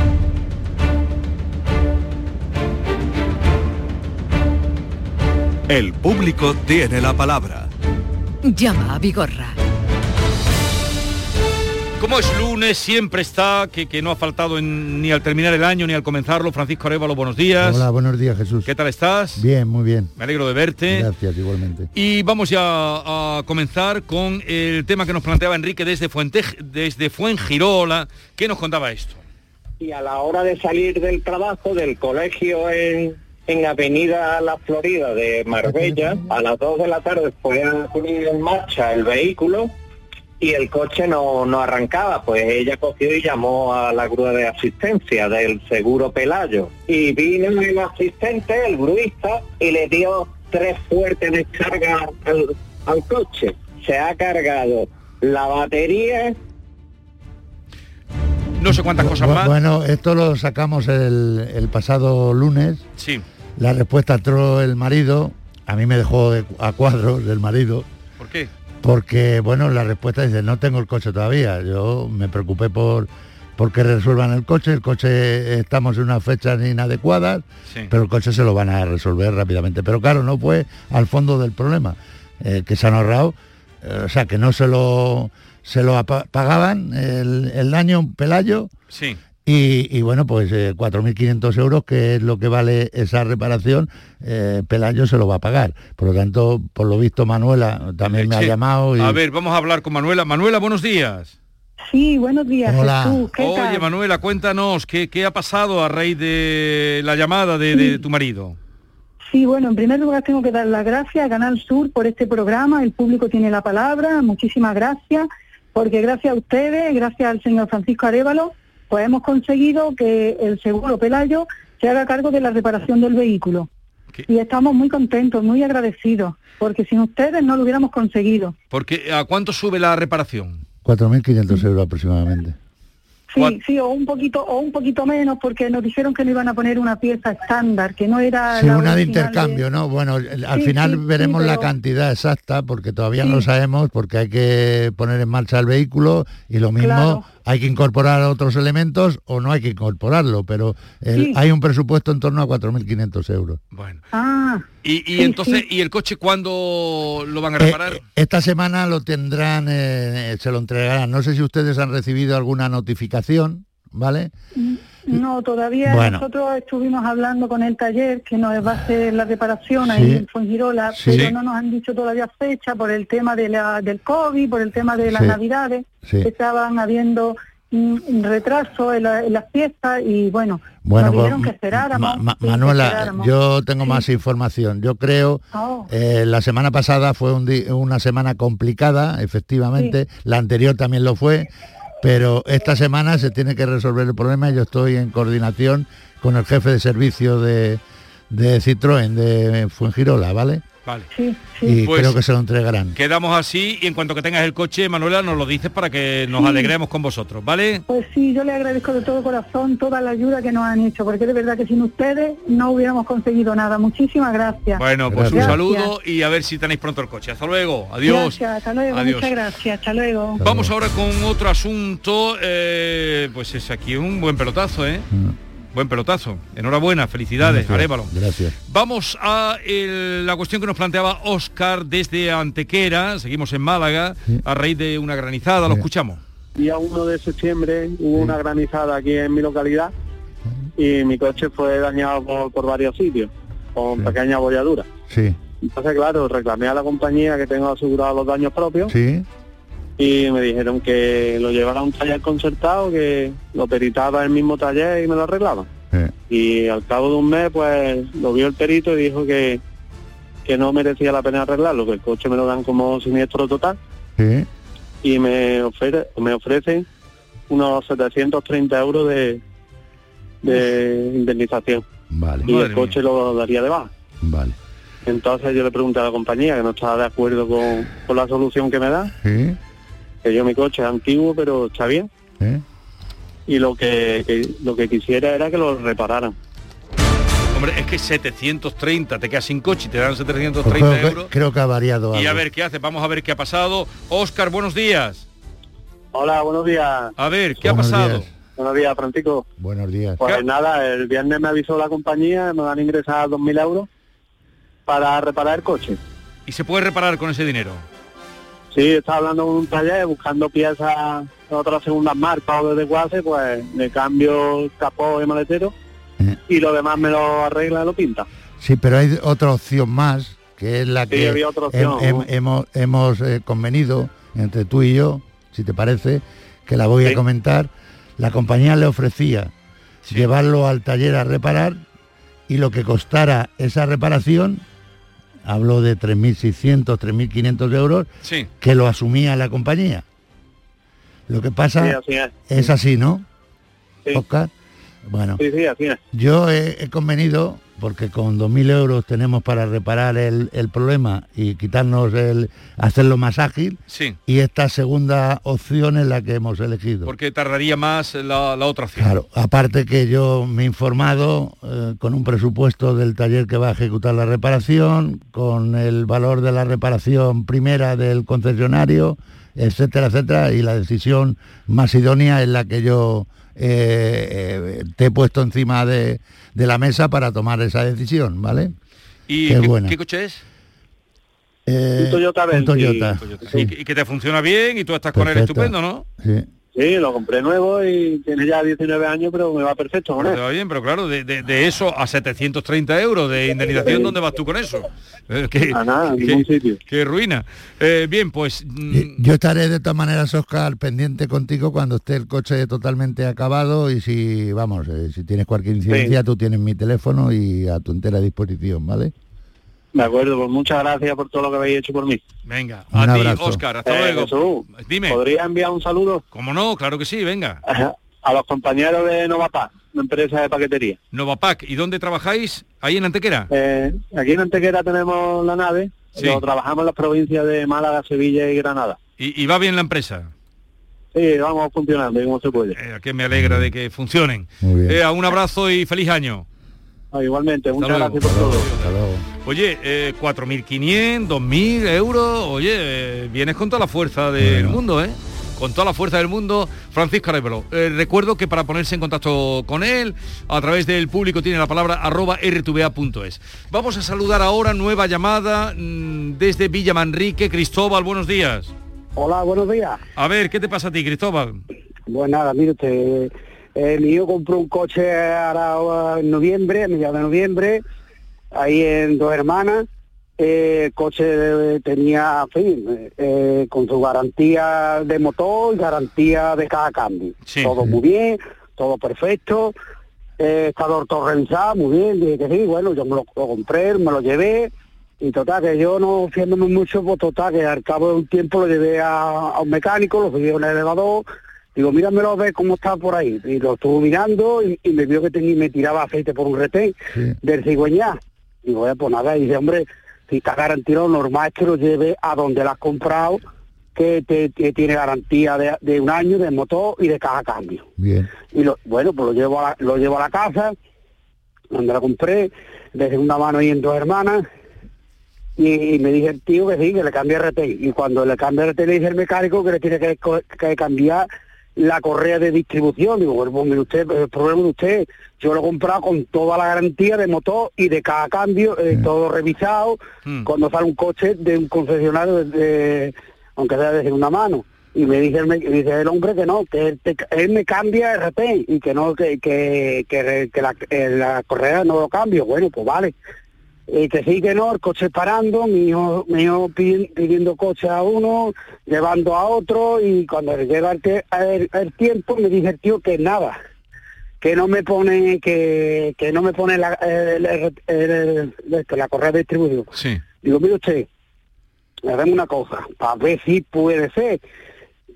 El público tiene la palabra. Llama a Vigorra. Como es lunes, siempre está, que, que no ha faltado en- ni al terminar el año ni al comenzarlo. Francisco Arevalo, buenos días. Hola, buenos días Jesús. ¿Qué tal estás? Bien, muy bien. Me alegro de verte. Gracias, igualmente. Y vamos ya a comenzar con el tema que nos planteaba Enrique desde, Fuente, desde Fuengirola. ¿Qué nos contaba esto? y a la hora de salir del trabajo, del colegio en, en Avenida La Florida de Marbella, a las 2 de la tarde fue a poner en marcha el vehículo y el coche no, no arrancaba, pues ella cogió y llamó a la grúa de asistencia del seguro Pelayo. Y vino el asistente, el gruista, y le dio tres fuertes descargas al, al coche. Se ha cargado la batería, No sé cuántas cosas más. Bueno, esto lo sacamos el, el pasado lunes. Sí. La respuesta entró el marido. A mí me dejó de- a cuadros del marido. ¿Por qué? Porque, bueno, la respuesta dice, no tengo el coche todavía. Yo me preocupé por porque resuelvan el coche. El coche estamos en unas fechas inadecuadas, Sí. pero el coche se lo van a resolver rápidamente. Pero claro, no fue al fondo del problema, eh, que se han ahorrado, eh, o sea, que no se lo, se lo pagaban el, el daño Pelayo. Sí. Y, y bueno, pues eh, 4.500 euros, que es lo que vale esa reparación, eh, Pelayo se lo va a pagar. Por lo tanto, por lo visto, Manuela también me ha llamado. Y, A ver, vamos a hablar con Manuela. Manuela, buenos días. Sí, buenos días, Hola. Jesús. ¿Qué Oye, tal? Manuela, cuéntanos, ¿qué, qué ha pasado a raíz de la llamada de, de tu marido? Sí, bueno, en primer lugar tengo que dar las gracias a Canal Sur por este programa. El público tiene la palabra. Muchísimas gracias, porque gracias a ustedes, gracias al señor Francisco Arevalo, pues hemos conseguido que el seguro Pelayo se haga cargo de la reparación del vehículo. Y estamos muy contentos, muy agradecidos, porque sin ustedes no lo hubiéramos conseguido. Porque ¿a cuánto sube la reparación? 4.500 euros aproximadamente. Sí, sí, o un poquito o un poquito menos, porque nos dijeron que no iban a poner una pieza estándar, que no era Sí, la una de intercambio, ¿no? Bueno, el- al Sí, final sí, sí, veremos la cantidad exacta porque todavía no sabemos porque hay que poner en marcha el vehículo y lo mismo Claro. Hay que incorporar otros elementos o no hay que incorporarlo, pero el- Sí. hay un presupuesto en torno a 4.500 euros. Bueno. Ah, Y, y Sí, entonces, sí. ¿y el coche cuándo lo van a Eh, reparar? eh, esta semana lo tendrán, eh, se lo entregarán. No sé si ustedes han recibido alguna notificación, ¿vale? no, todavía Bueno. nosotros estuvimos hablando con el taller que nos va a hacer la reparación Sí. ahí en Fuengirola, Sí. pero no nos han dicho todavía fecha por el tema de la, del COVID, por el tema de las Sí. navidades, que estaban habiendo mm, retraso en, la- en las fiestas y bueno, Bueno, nos pues, que esperáramos. Ma- ma- sí, que Manuela, esperáramos. yo tengo más información. Yo creo, Oh. eh, la semana pasada fue un una semana complicada, efectivamente, la anterior también lo fue, pero esta semana se tiene que resolver el problema yo estoy en coordinación con el jefe de servicio de, de Citroën de Fuengirola, ¿vale? Vale. Sí, Y Pues- creo que se lo entregarán. Quedamos así y en cuanto que tengas el coche, Manuela, nos lo dices para que nos Sí. alegremos con vosotros, ¿vale? Pues sí, yo le agradezco de todo corazón toda la ayuda que nos han hecho, porque de verdad que sin ustedes no hubiéramos conseguido nada. Muchísimas gracias. Bueno, pues un saludo y a ver si tenéis pronto el coche. Hasta luego. Adiós. Gracias, hasta luego, Adiós. muchas gracias, hasta luego. Vamos ahora con otro asunto. eh, pues es aquí un buen pelotazo, ¿eh? Buen pelotazo. Enhorabuena, felicidades, Gracias. Arévalo. Gracias. Vamos a el- la cuestión que nos planteaba Oscar desde Antequera, seguimos en Málaga, a raíz de una granizada, lo escuchamos. Día 1 de septiembre hubo una granizada aquí en mi localidad y mi coche fue dañado por, por varios sitios, con pequeñas abolladuras. Sí, Entonces, claro, reclamé a la compañía que tengo asegurado los daños propios sí. Y me dijeron que lo llevara a un taller concertado, que lo peritaba el mismo taller y me lo arreglaban. Y al cabo de un mes, pues lo vio el perito y dijo que, que no merecía la pena arreglarlo, que el coche me lo dan como siniestro total y me, ofre- me ofrecen unos 730 euros de, de indemnización. Vale. Y el coche lo daría de baja. Vale. Entonces yo le pregunté a la compañía que no estaba de acuerdo con, con la solución que me da, Sí. Que yo mi coche es antiguo pero está bien. Y lo que, que- lo que quisiera era que lo repararan. Hombre, es que 730, te quedas sin coche y te dan Pues 730 creo, que, euros. creo que ha variado Y a algo. ver qué hace, vamos a ver qué ha pasado. Oscar, buenos días. Hola, buenos días. A ver, ¿qué ha pasado? días. Buenos días, Francisco. Buenos días. Pues nada, el viernes me avisó la compañía, me van a ingresar 2.000 euros para reparar el coche. ¿Y se puede reparar con ese dinero? Sí, estaba hablando con un taller buscando piezas otras segundas marcas o desde Guase, pues le cambio capó y maletero Eh. y lo demás me lo arregla y lo pinta. Sí, pero hay otra opción más, que es la Sí, que hemos, hemos eh, convenido entre tú y yo, si te parece, que la voy a comentar. La compañía le ofrecía llevarlo al taller a reparar y lo que costara esa reparación, hablo de 3.600, 3.500 euros, Sí. que lo asumía la compañía. Lo que pasa Sí, así es. es así, ¿no? Sí. Oscar. Bueno, Sí, sí, así es. yo he, he convenido, porque con 2.000 euros tenemos para reparar el, el problema y quitarnos el, hacerlo más ágil, Sí. y esta segunda opción es la que hemos elegido. Porque tardaría más la, la otra opción. Claro, aparte que yo me he informado eh, con un presupuesto del taller que va a ejecutar la reparación, con el valor de la reparación primera del concesionario, etcétera, etcétera, y la decisión más idónea es la que yo eh, eh, te he puesto encima de, de la mesa para tomar esa decisión, ¿vale? ¿Y Qué qué, buena. qué coche es? Eh, Un Toyota un. Toyota. Y, y que te funciona bien y tú estás con él estupendo, ¿no? Sí. Sí, lo compré nuevo y tiene ya 19 años, pero me va perfecto con Te él. va bien, pero claro, de, de- de eso a 730 euros de indemnización, ¿dónde vas tú con eso? Eh, que, A nada, en ningún sitio. que ruina. Eh, bien, pues mm, Yo estaré de todas maneras, Oscar, pendiente contigo cuando esté el coche totalmente acabado y si, vamos, eh, si tienes cualquier incidencia, tú tienes mi teléfono y a tu entera disposición, ¿vale? De acuerdo, pues muchas gracias por todo lo que habéis hecho por mí. venga, Un a ti. Oscar, hasta Eh, luego. Jesús, Dime. ¿Podría enviar un saludo ¿Cómo no? Claro que sí, venga. a los compañeros de Novapaz, una empresa de paquetería? Novapac, ¿y dónde trabajáis? ¿Ahí en Antequera? Eh, aquí en Antequera tenemos la nave, Sí. pero trabajamos en las provincias de Málaga, Sevilla y Granada. ¿Y, y va bien la empresa? Sí, vamos funcionando como se puede. Eh, que me alegra de que funcionen. Muy bien. Eh, un abrazo y feliz año. Ah, igualmente, muchas luego. gracias por todo. Hasta luego. Oye, eh, 4.500, 2.000 euros, oye, eh, vienes con toda la fuerza del mundo, ¿eh? Con toda la fuerza del mundo, Francisco Arevalo. Eh, recuerdo que para ponerse en contacto con él, a través del público tiene la palabra arroba rtva.es. Vamos a saludar ahora, nueva llamada mm, desde Villa Manrique. Cristóbal, buenos días. Hola, buenos días. A ver, ¿qué te pasa a ti, Cristóbal? Pues nada, mire usted, eh, mi hijo compró un coche ahora en noviembre, a mediados de noviembre, ahí en Dos Hermanas. Eh, el coche eh, tenía, en fin, eh, con su garantía de motor y garantía de cada cambio. Sí. todo muy bien, todo perfecto. Eh, todo revisado, muy bien, dije que sí, bueno, yo me lo, lo compré, me lo llevé. Y total, que yo no fiándome mucho, pues total, que al cabo de un tiempo lo llevé a, a un mecánico, lo subí en el elevador, digo, míramelo a ver cómo está por ahí. Y lo estuvo mirando y, y me vio que tenía, me tiraba aceite por un retén del cigüeñá. Digo, eh, pues nada, y dice, hombre, si está garantizado, normal es que lo lleve a donde lo has comprado, que, te, tiene garantía de, de un año de motor y de cada cambio. Bien. Y lo, bueno, pues lo llevo a la, lo llevo a la casa, donde la compré, de segunda mano ahí en dos hermanas, y, y me dice el tío que sí, que le cambie RT. Y cuando le cambia RT le dice el mecánico que le tiene que cambiar la correa de distribución. Digo, bueno, pues mire usted, el problema de usted, yo lo he comprado con toda la garantía de motor y de cada cambio, eh, todo revisado, cuando sale un coche de un concesionario, de, de- aunque sea de segunda mano. Y me dice el, me- dice el hombre que no, que él, te- él me cambia RT y que no, que, que, que, que la, eh, la correa no lo cambio. Bueno, pues vale. Eh, que sí, que no, el coche parando, mi hijo, mi hijo pidi- pidiendo coche a uno, llevando a otro, y cuando le llega el, el- el tiempo me dice el tío que nada, que no me pone, que, que no me pone la, el- el- la correa de distribución. Sí. Digo, mire usted, hagamos una cosa, para ver si puede ser.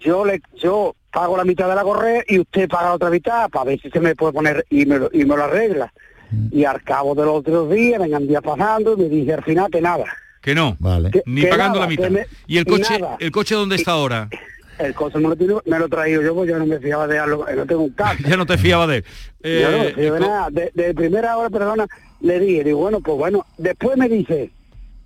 Yo le, yo pago la mitad de la correa y usted paga la otra mitad para ver si se me puede poner y me, y me lo arregla. Y al cabo de los otros días vengan días pasando y me dije al final que nada. Que no. Vale. Que- Ni que pagando nada, la mitad. me- ¿Y el coche, nada. el coche dónde está ahora? El coche me lo, tiro- me lo he traído yo, pues yo no me fiaba de dejarlo, no tengo un carro. Ya no te fiaba de él. yo no me Eh, fío de nada. De, de primera hora, perdona, le dije, digo, bueno, pues bueno, después me dice,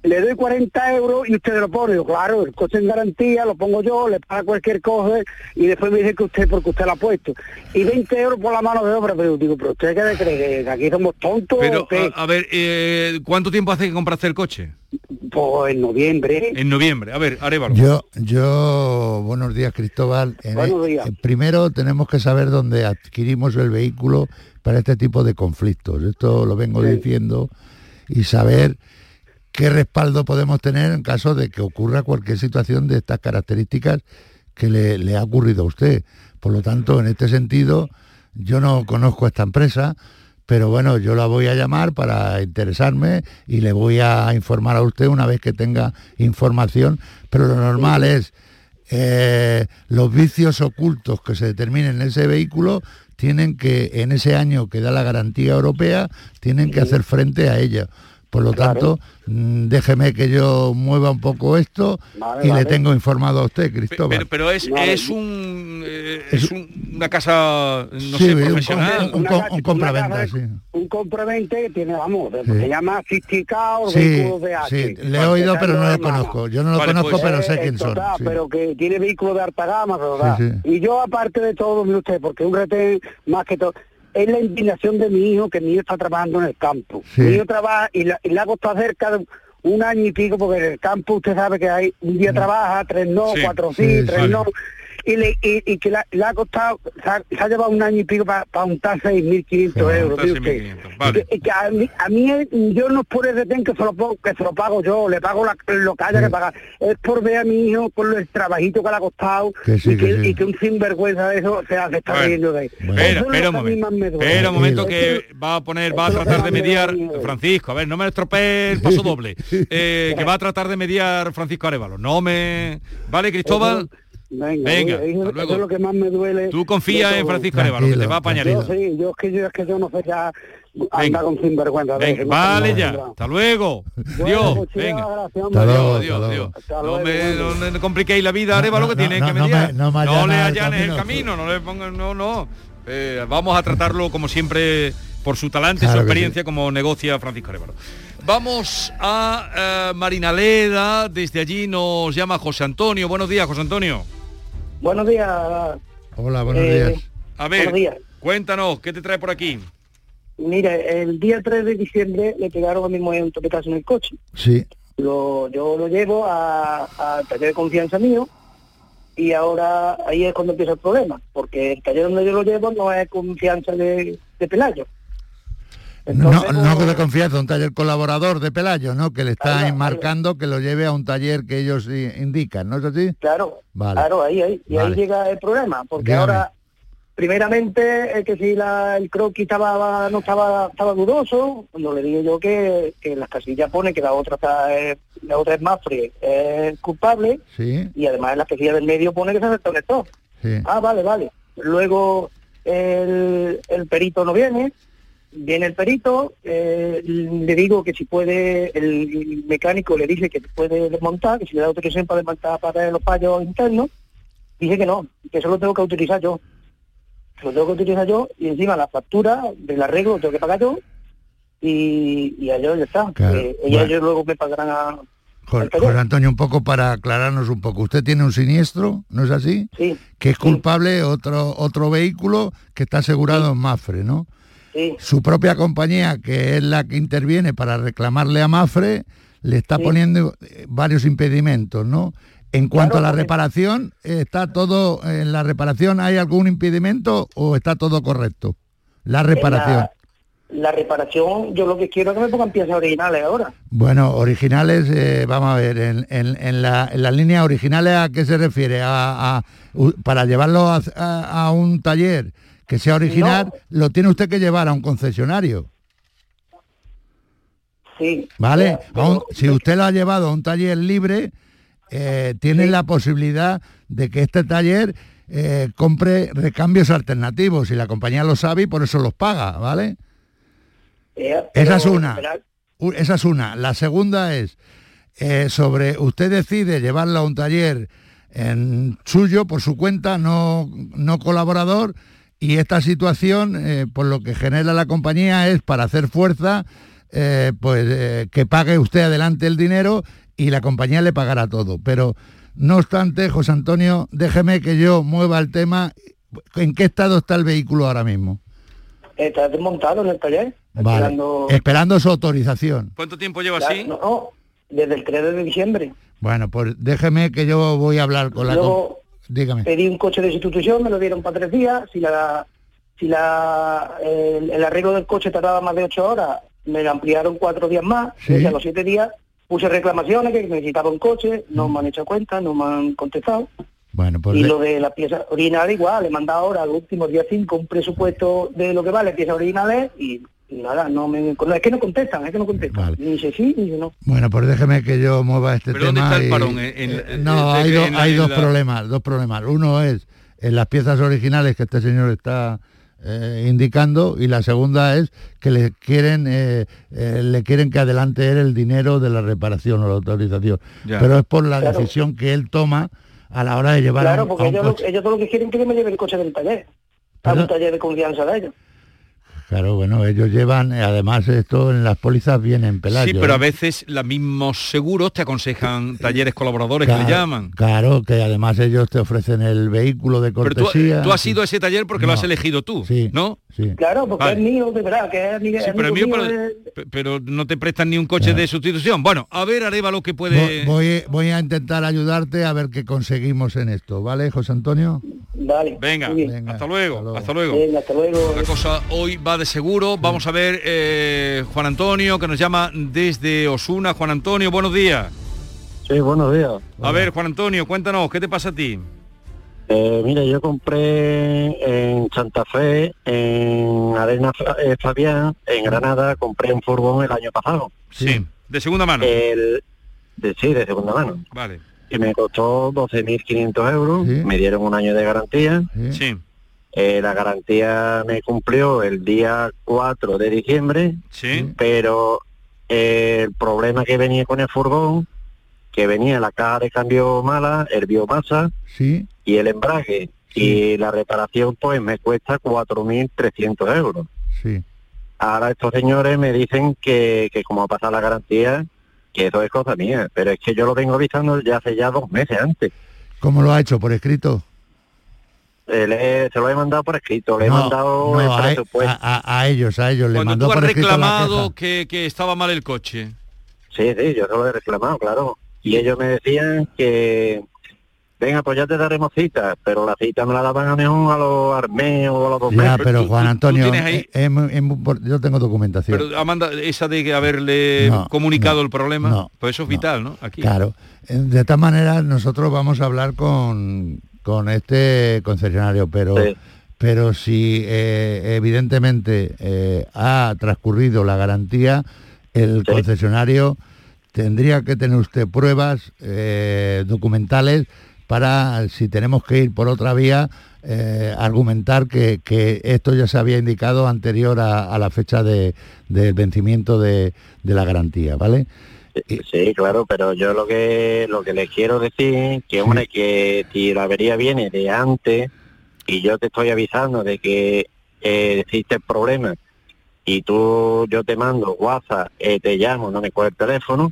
le doy 40 euros y usted lo pone. Digo, claro, el coche en garantía, lo pongo yo, le paga cualquier cosa y después me dice que usted, porque usted lo ha puesto. Y 20 euros por la mano de obra, pero digo, pero usted qué le cree, que aquí somos tontos Pero, a, a ver, eh, ¿cuánto tiempo hace que compraste el coche? Pues en noviembre. En noviembre. A ver, Arevalo. Yo, yo, buenos días Cristóbal. En- Buenos días. eh, primero tenemos que saber dónde adquirimos el vehículo para este tipo de conflictos. Esto lo vengo diciendo y saber qué respaldo podemos tener en caso de que ocurra cualquier situación de estas características que le, le ha ocurrido a usted. Por lo tanto, en este sentido, yo no conozco esta empresa, pero bueno, yo la voy a llamar para interesarme y le voy a informar a usted una vez que tenga información, pero lo normal es eh, los vicios ocultos que se determinen en ese vehículo tienen que, en ese año que da la garantía europea, tienen que hacer frente a ella. Por lo tanto, mm, déjeme que yo mueva un poco esto Vale, y vale. le tengo informado a usted, Cristóbal. Pero, pero es, Vale. es un eh, es un- una casa no Sí, sé un profesional. un co- un compraventa, sí. Un compravente que tiene, vamos, Sí. se llama Fisticao Sí, Vehículos de H. sí, le he oído, pero no lo conozco. Yo no lo Vale, conozco, pues, pero eh, sé eh, quién son. total. Pero que tiene vehículos de alta gama, ¿verdad? Sí, Y yo, aparte de todo, mire usted, porque un retén, más que todo, es la indignación de mi hijo, que mi hijo está trabajando en el campo. Sí. Mi hijo trabaja y, la- y le ha costado cerca de un año y pico, porque en el campo usted sabe que hay un día trabaja, tres no, Sí. cuatro sí, Sí, tres sí. no. Y, le, y, y que la- le ha costado, se ha, se ha llevado un año y pico para untar 6.500 euros. usted. Y que, y que a, mí, a mí es- yo no es por el retén que se lo, pongo- que se lo pago yo, le pago la- lo que haya que pagar. Es por ver a mi hijo con el trabajito que le ha costado Que sí, y, que, que sí. y que un sinvergüenza de eso se, hace está Bueno, riendo de él. Espera, Eso es lo espera un momento. Espera un momento que va a poner, va a tratar de mediar. Francisco. A ver, no me estropee el paso doble. Eh, que va a tratar de mediar Francisco Arevalo. No me. ¿Vale, Cristóbal? Venga, Venga, eso, hasta eso luego. es lo que más me duele. Tú confía de en. Francisco Arevalo, que te va a apañar Yo sí, yo es que yo, es que yo no sé ya andar con sinvergüenza. Venga, eso, vale ya. Hasta luego. Dios, venga. Hasta luego, Dios, Dios. No luego, me, no me compliquéis la vida, Arevalo, que no, tiene no, que no me- mediar. no me le allanes el camino. no le pongan, no, no. Eh, vamos a tratarlo como siempre por su talante y Claro su experiencia como negocia Francisco Arevalo. Vamos a eh, Marinaleda, desde allí nos llama José Antonio. Buenos días, José Antonio. Buenos días. Hola, buenos Eh, días. A ver, Buenos días. cuéntanos, ¿qué te trae por aquí? Mire, el día 3 de diciembre le pegaron a mi mujer un topetazo en el coche. Sí. Lo, yo lo llevo a- al taller de confianza mío y ahora ahí es cuando empieza el problema, porque el taller donde yo lo llevo no es confianza de, de Pelayo. No, no de confianza, un taller colaborador de Pelayo, ¿no? Que le está Ahí marcando que lo lleve a un taller que ellos indican, ¿no es así? Claro, Vale. claro, ahí, ahí. Y Vale. ahí llega el problema, porque Dígame. ahora, primeramente, es que si la, el croquis estaba, no estaba, estaba dudoso, cuando le digo yo que, que en las casillas pone que la otra está, eh, la otra es Mafre, es culpable, Sí, y además en la casilla del medio pone que se desconectó. sí. Ah, vale, vale. Luego el, el perito no viene, viene el perito, eh, le digo que si puede, el mecánico le dice que puede desmontar, que si le da autorización para desmontar para los fallos internos, dice que no, que eso lo tengo que utilizar yo. Lo tengo que utilizar yo y encima la factura del arreglo lo tengo que pagar yo y, y allá ya está. Claro, Eh, bueno. ellos luego me pagarán a... Jo- al taller. José Antonio, un poco para aclararnos un poco. Usted tiene un siniestro, ¿no es así? Sí. Que es culpable otro otro vehículo que está asegurado en Mafre, ¿no? Sí. Su propia compañía, que es la que interviene para reclamarle a Mafre, le está poniendo eh, varios impedimentos, ¿no? En cuanto a la reparación, ¿está todo, en la reparación hay algún impedimento o está todo correcto? La reparación. La, la reparación, yo lo que quiero es que me pongan piezas originales ahora. Bueno, originales, eh, vamos a ver, en, en- en la, en las líneas originales, ¿a qué se refiere? A, a- para llevarlo a- a un taller que sea original, lo tiene usted que llevar a un concesionario, Sí. ¿vale? Un- si usted lo ha llevado a un taller libre, eh, tiene la posibilidad de que este taller eh, compre recambios alternativos y la compañía lo sabe y por eso los paga, ¿vale? Esa es una. Esa es una. La segunda es eh, sobre usted decide llevarlo a un taller en suyo por su cuenta, no, no colaborador, y esta situación, eh, por lo que genera la compañía, es para hacer fuerza, eh, pues eh, que pague usted adelante el dinero y la compañía le pagará todo. Pero no obstante, José Antonio, déjeme que yo mueva el tema. ¿En qué estado está el vehículo ahora mismo? Está desmontado en el taller. Vale. esperando- Esperando su autorización. ¿Cuánto tiempo lleva Ya, así? No, no, desde el 3 de diciembre. Bueno, pues déjeme que yo voy a hablar con la... Luego com- Dígame. pedí un coche de sustitución, me lo dieron para tres días. Si la si la el, el arreglo del coche tardaba más de ocho horas, me lo ampliaron cuatro días más. Sí. Y a los siete días puse reclamaciones que necesitaba un coche, no me han hecho cuenta, no me han contestado. Bueno, pues y lo de las piezas originales igual, le he mandado ahora al último día 5 un presupuesto de lo que vale piezas originales y nada, no me es que no contestan, es que no contestan. Ni dice sí, ni dice no. Bueno, pues déjeme que yo mueva este ¿Pero tema. dónde está el parón? En- en- eh, en- no, hay, do- hay en dos la- problemas, dos problemas. Uno es en las piezas originales que este señor está eh, indicando y la segunda es que le quieren eh, eh, le quieren que adelante él el dinero de la reparación o la autorización. Ya. Pero es por la Claro. decisión que él toma a la hora de llevar a Claro, un- porque a un ellos, lo- coche. ellos todo lo que quieren es que yo me lleve el coche del taller. A Perdón. un taller de confianza de ellos. Claro, bueno, ellos llevan, eh, además esto en las pólizas viene en pelayo. Sí, pero ¿eh? a veces los mismos seguros te aconsejan talleres colaboradores que le llaman. Claro, que además ellos te ofrecen el vehículo de Pero tú, cortesía. tú has ido a ese taller porque lo has elegido tú, ¿no? Sí. Claro, porque Vale. es mío, de verdad, que es, mi- Sí, es pero, mío, mío, pero, es- pe- pero no te prestan ni un coche de sustitución. Bueno, a ver, Arevalo, que puede... Voy, voy- a intentar ayudarte a ver qué conseguimos en esto, ¿vale, José Antonio? Dale. Venga, hasta luego, hasta luego. Venga, hasta luego. La cosa hoy va de seguro. Vamos a ver eh, Juan Antonio, que nos llama desde Osuna. Juan Antonio, buenos días. Sí, buenos días. A ver, Juan Antonio, cuéntanos, ¿qué te pasa a ti? Eh, mira, yo compré en Santa Fe, en Arena eh, Fabián, en Granada, compré un furgón el año pasado. Sí, de segunda mano. El, de, sí, de segunda mano. Vale. Y me costó 12.500 euros, me dieron un año de garantía. Sí. Eh, la garantía me cumplió el día 4 de diciembre, Sí. pero eh, el problema que venía con el furgón, que venía la caja de cambio mala, el biomasa Sí. y el embrague. Y la reparación pues me cuesta 4.300 euros. Sí. Ahora estos señores me dicen que, que como ha pasado la garantía, que eso es cosa mía, pero es que yo lo vengo avisando ya hace ya dos meses antes. ¿Cómo lo ha hecho? ¿Por escrito? Eh, le- se lo he mandado por escrito, le he mandado no, el a, presupuesto. a- a- a ellos, a ellos. Le Cuando mandó tú has por reclamado que, que estaba mal el coche. Sí, sí, yo se lo he reclamado, claro. Y ellos me decían que, venga, pues ya te daremos cita, pero la cita me la daban a mejor a los armeos o a los Ya, pero Juan Antonio, ahí- eh, es muy- es impor- yo tengo documentación. Pero Amanda, esa de haberle No, comunicado el problema, no, pues eso es vital, ¿no? Aquí. Claro. Eh, De tal manera, nosotros vamos a hablar con, con este concesionario, pero pero si eh, evidentemente eh, ha transcurrido la garantía, el concesionario tendría que tener usted pruebas eh, documentales para, si tenemos que ir por otra vía, eh, argumentar que, que esto ya se había indicado anterior a, a la fecha de, del vencimiento de, de la garantía, ¿vale? Sí, claro, pero yo lo que lo que les quiero decir que hombre que si la avería viene de antes y yo te estoy avisando de que eh, existe el problema y tú yo te mando WhatsApp, eh, te llamo, no me coge el teléfono,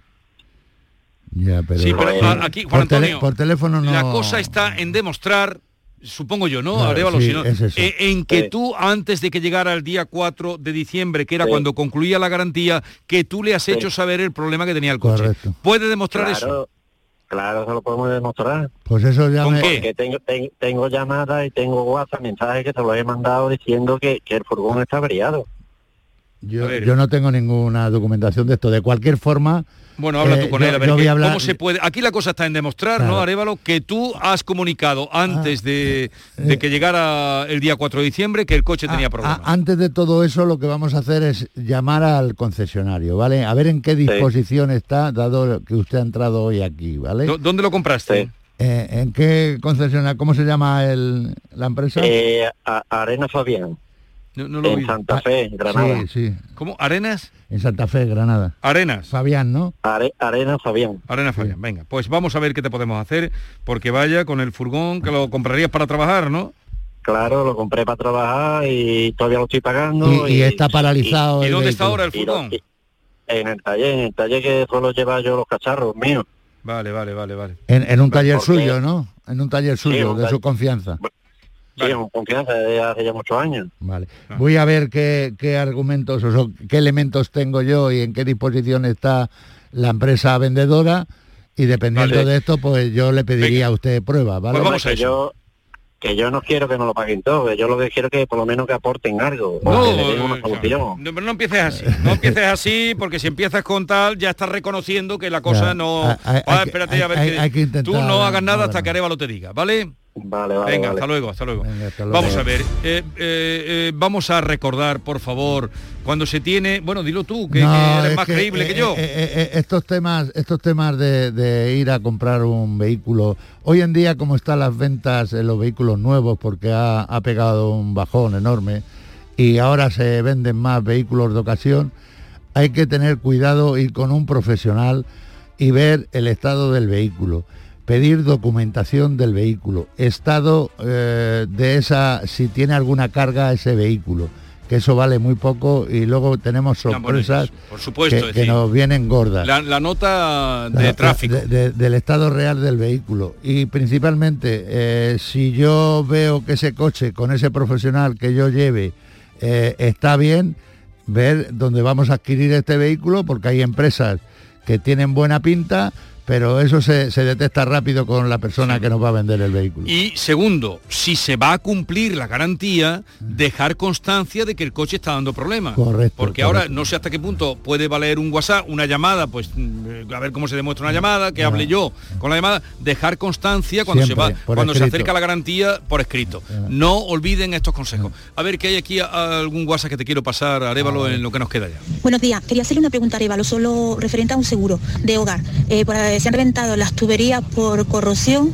Ya, pero, Sí, pero Eh, a- aquí, Juan por, tele- Antonio, por teléfono no. la cosa está en demostrar, supongo yo, ¿no? Claro, Arévalo, sí, si no, es eso. eh, en que Sí. tú, antes de que llegara el día 4 de diciembre, que era Sí. cuando concluía la garantía, que tú le has Sí. hecho saber el problema que tenía el coche. Correcto. ¿Puede demostrar claro, eso? claro, eso lo podemos demostrar. Pues eso ya me- Porque tengo, ten- tengo llamadas y tengo WhatsApp, mensajes que se los he mandado diciendo que, que el furgón está averiado. Yo, yo no tengo ninguna documentación de esto. De cualquier forma. Bueno, habla eh, tú con yo- él, a ver yo voy qué- a hablar- cómo se puede. Aquí la cosa está en demostrar, Claro. ¿no, Arevalo? Que tú has comunicado antes de, de que llegara el día 4 de diciembre que el coche tenía problemas. A- antes de todo eso, lo que vamos a hacer es llamar al concesionario, ¿vale? A ver en qué disposición está, dado que usted ha entrado hoy aquí, ¿vale? ¿Dó- ¿Dónde lo compraste? Eh, ¿En qué concesionario? ¿Cómo se llama el, la empresa? Eh, a- Arena Fabián, No, no lo en vi. Santa Fe, Granada. Sí, sí. ¿Cómo? ¿Arenas? En Santa Fe, Granada. Arenas. Fabián, ¿no? Are- Arena Fabián. Arena Fabián, venga, pues vamos a ver qué te podemos hacer, porque vaya con el furgón que lo comprarías para trabajar, ¿no? Claro, lo compré para trabajar y todavía lo estoy pagando. Y, y está paralizado. ¿Y el dónde está ahora el lo- furgón? en el taller, en el taller que suelo llevar yo los cacharros míos. Vale, vale, vale, vale. En, en un taller suyo, ¿no? En un taller suyo, un de taller. su confianza. Sí, con confianza desde hace ya muchos años. Vale. Voy a ver qué, qué argumentos o qué elementos tengo yo y en qué disposición está la empresa vendedora y dependiendo Vale. de esto, pues yo le pediría a usted pruebas, ¿vale? Hombre, que Yo, que yo no quiero que me lo paguen todo, que yo lo que quiero es que por lo menos que aporten algo, No, que le den una solución. No, pero no empieces así, no empieces así, porque si empiezas con tal, ya estás reconociendo que la cosa Ya, no... hay- hay- Ah, hay que- espérate, a ver hay- que, hay que intentar, tú no hagas nada no, hasta que Arevalo te diga, ¿vale? Vale, vale, Venga, vale. hasta luego, hasta luego. luego. Vamos a ver, eh, eh, eh, vamos a recordar, por favor, cuando se tiene... Bueno, dilo tú, que, No, que eres es más que, creíble eh, que yo. eh, eh, eh, estos temas, estos temas de, de ir a comprar un vehículo, hoy en día como están las ventas en los vehículos nuevos, porque ha, ha pegado un bajón enorme y ahora se venden más vehículos de ocasión, hay que tener cuidado, ir con un profesional y ver el estado del vehículo, pedir documentación del vehículo, estado eh, de esa, si tiene alguna carga ese vehículo, que eso vale muy poco y luego tenemos sorpresas por supuesto, que, es que decir, nos vienen gordas. La, la nota de La- tráfico. de- de- del estado real del vehículo. Y principalmente, eh, si yo veo que ese coche con ese profesional que yo lleve eh, está bien, ver dónde vamos a adquirir este vehículo, porque hay empresas que tienen buena pinta, pero eso se, se detecta rápido con la persona que nos va a vender el vehículo. Y segundo, si se va a cumplir la garantía, dejar constancia de que el coche está dando problemas. Correcto, Porque ahora no sé hasta qué punto puede valer un WhatsApp, una llamada, pues mm, a ver cómo se demuestra una llamada, que hable yo con la llamada, dejar constancia cuando Siempre, se va, cuando se acerca la garantía por escrito. No olviden estos consejos. A ver que hay aquí algún WhatsApp que te quiero pasar, Arevalo, en lo que nos queda ya. Buenos días, quería hacerle una pregunta a Arevalo, solo referente a un seguro de hogar. Eh, se han reventado las tuberías por corrosión,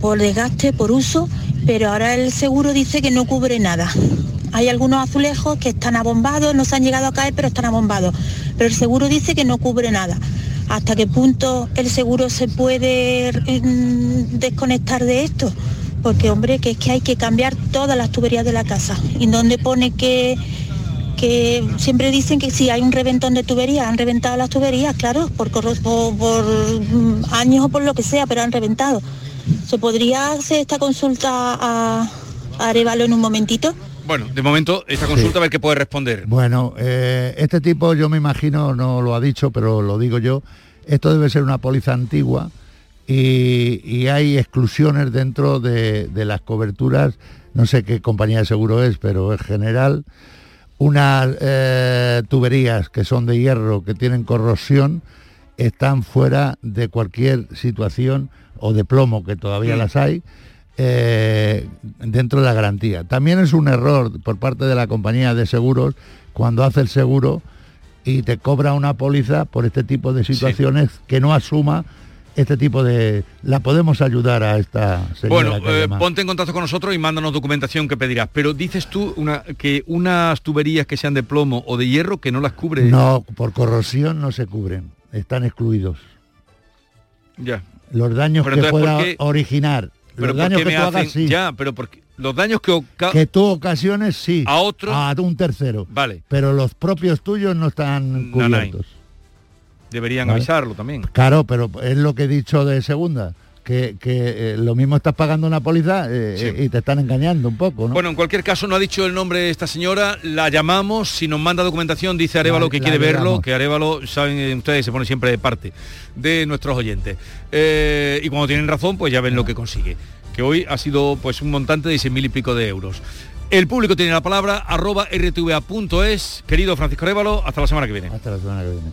por desgaste, por uso, pero ahora el seguro dice que no cubre nada. Hay algunos azulejos que están abombados, no se han llegado a caer, pero están abombados. Pero el seguro dice que no cubre nada. ¿Hasta qué punto el seguro se puede mm, desconectar de esto? Porque, hombre, que es que hay que cambiar todas las tuberías de la casa. ¿Y dónde pone que, que siempre dicen que si hay un reventón de tuberías, han reventado las tuberías, claro, por, por, por, mm, años o por lo que sea, pero han reventado. ¿Se podría hacer esta consulta a, a Arevalo en un momentito? Bueno, de momento esta consulta a ver qué puede responder. Bueno, eh, este tipo yo me imagino, no lo ha dicho, pero lo digo yo, esto debe ser una póliza antigua y, y hay exclusiones dentro de, de las coberturas, no sé qué compañía de seguro es, pero es general, unas eh, tuberías que son de hierro, que tienen corrosión, están fuera de cualquier situación o de plomo, que todavía las hay, eh, dentro de la garantía. También es un error por parte de la compañía de seguros cuando hace el seguro y te cobra una póliza por este tipo de situaciones que no asuma este tipo de... La podemos ayudar a esta señora Bueno, eh, ponte en contacto con nosotros y mándanos documentación que pedirás. Pero dices tú una, que unas tuberías que sean de plomo o de hierro que no las cubre. No, por corrosión no se cubren, están excluidos. Ya. Los daños Pero que pueda ¿por qué- originar, Pero los ¿por daños que tú hagas, hacen- sí. Ya, pero porque los daños que, Que tú ocasiones, sí. A otro. A un tercero. Vale. Pero los propios tuyos no están No, no hay. cubiertos. Deberían Vale. avisarlo también. Claro, pero es lo que he dicho de segunda. Que, que, eh, lo mismo estás pagando una póliza eh, Sí. eh, y te están engañando un poco, ¿no? Bueno, en cualquier caso no ha dicho el nombre de esta señora, la llamamos, si nos manda documentación dice Arevalo La- que quiere verlo, que Arevalo, saben ustedes, se pone siempre de parte de nuestros oyentes. Y cuando tienen razón, pues ya ven lo que consigue. Que hoy ha sido pues un montante de 6.000 y pico de euros. El público tiene la palabra, arroba rtva.es. Querido Francisco Arevalo, hasta la semana que viene. Hasta la semana que viene.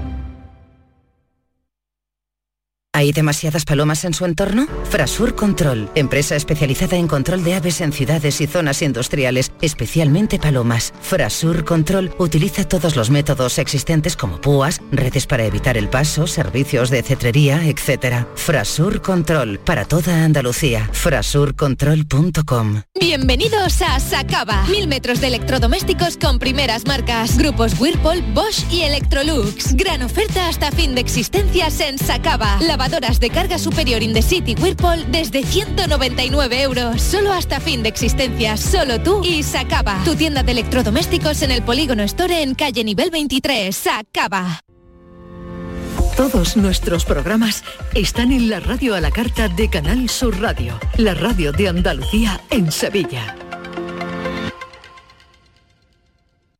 ¿Hay demasiadas palomas en su entorno? Frasur Control, empresa especializada en control de aves en ciudades y zonas industriales, especialmente palomas. Frasur Control utiliza todos los métodos existentes como púas, redes para evitar el paso, servicios de cetrería, etc. Frasur Control, para toda Andalucía. Frasurcontrol.com Bienvenidos a Sacaba. Mil metros de electrodomésticos con primeras marcas. Grupos Whirlpool, Bosch y Electrolux. Gran oferta hasta fin de existencias en Sacaba. Lavadoras de carga superior in the city Whirlpool desde 199 euros. Solo hasta fin de existencias. Solo tú y Sacaba. Tu tienda de electrodomésticos en el Polígono Store en calle nivel 23. Sacaba. Todos nuestros programas están en la radio a la carta de Canal Sur Radio, la radio de Andalucía en Sevilla.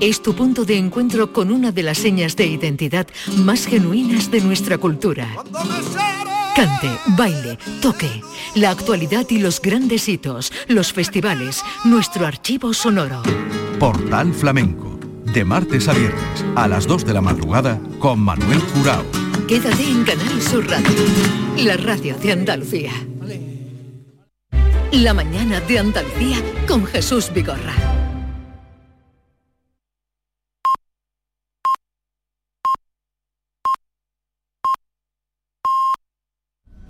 es tu punto de encuentro con una de las señas de identidad más genuinas de nuestra cultura. Cante, baile, toque, la actualidad y los grandes hitos, los festivales, nuestro archivo sonoro. Portal Flamenco, de martes a viernes a las 2 de la madrugada con Manuel Curao. Quédate en Canal Sur Radio, la radio de Andalucía. La mañana de Andalucía con Jesús Vigorra.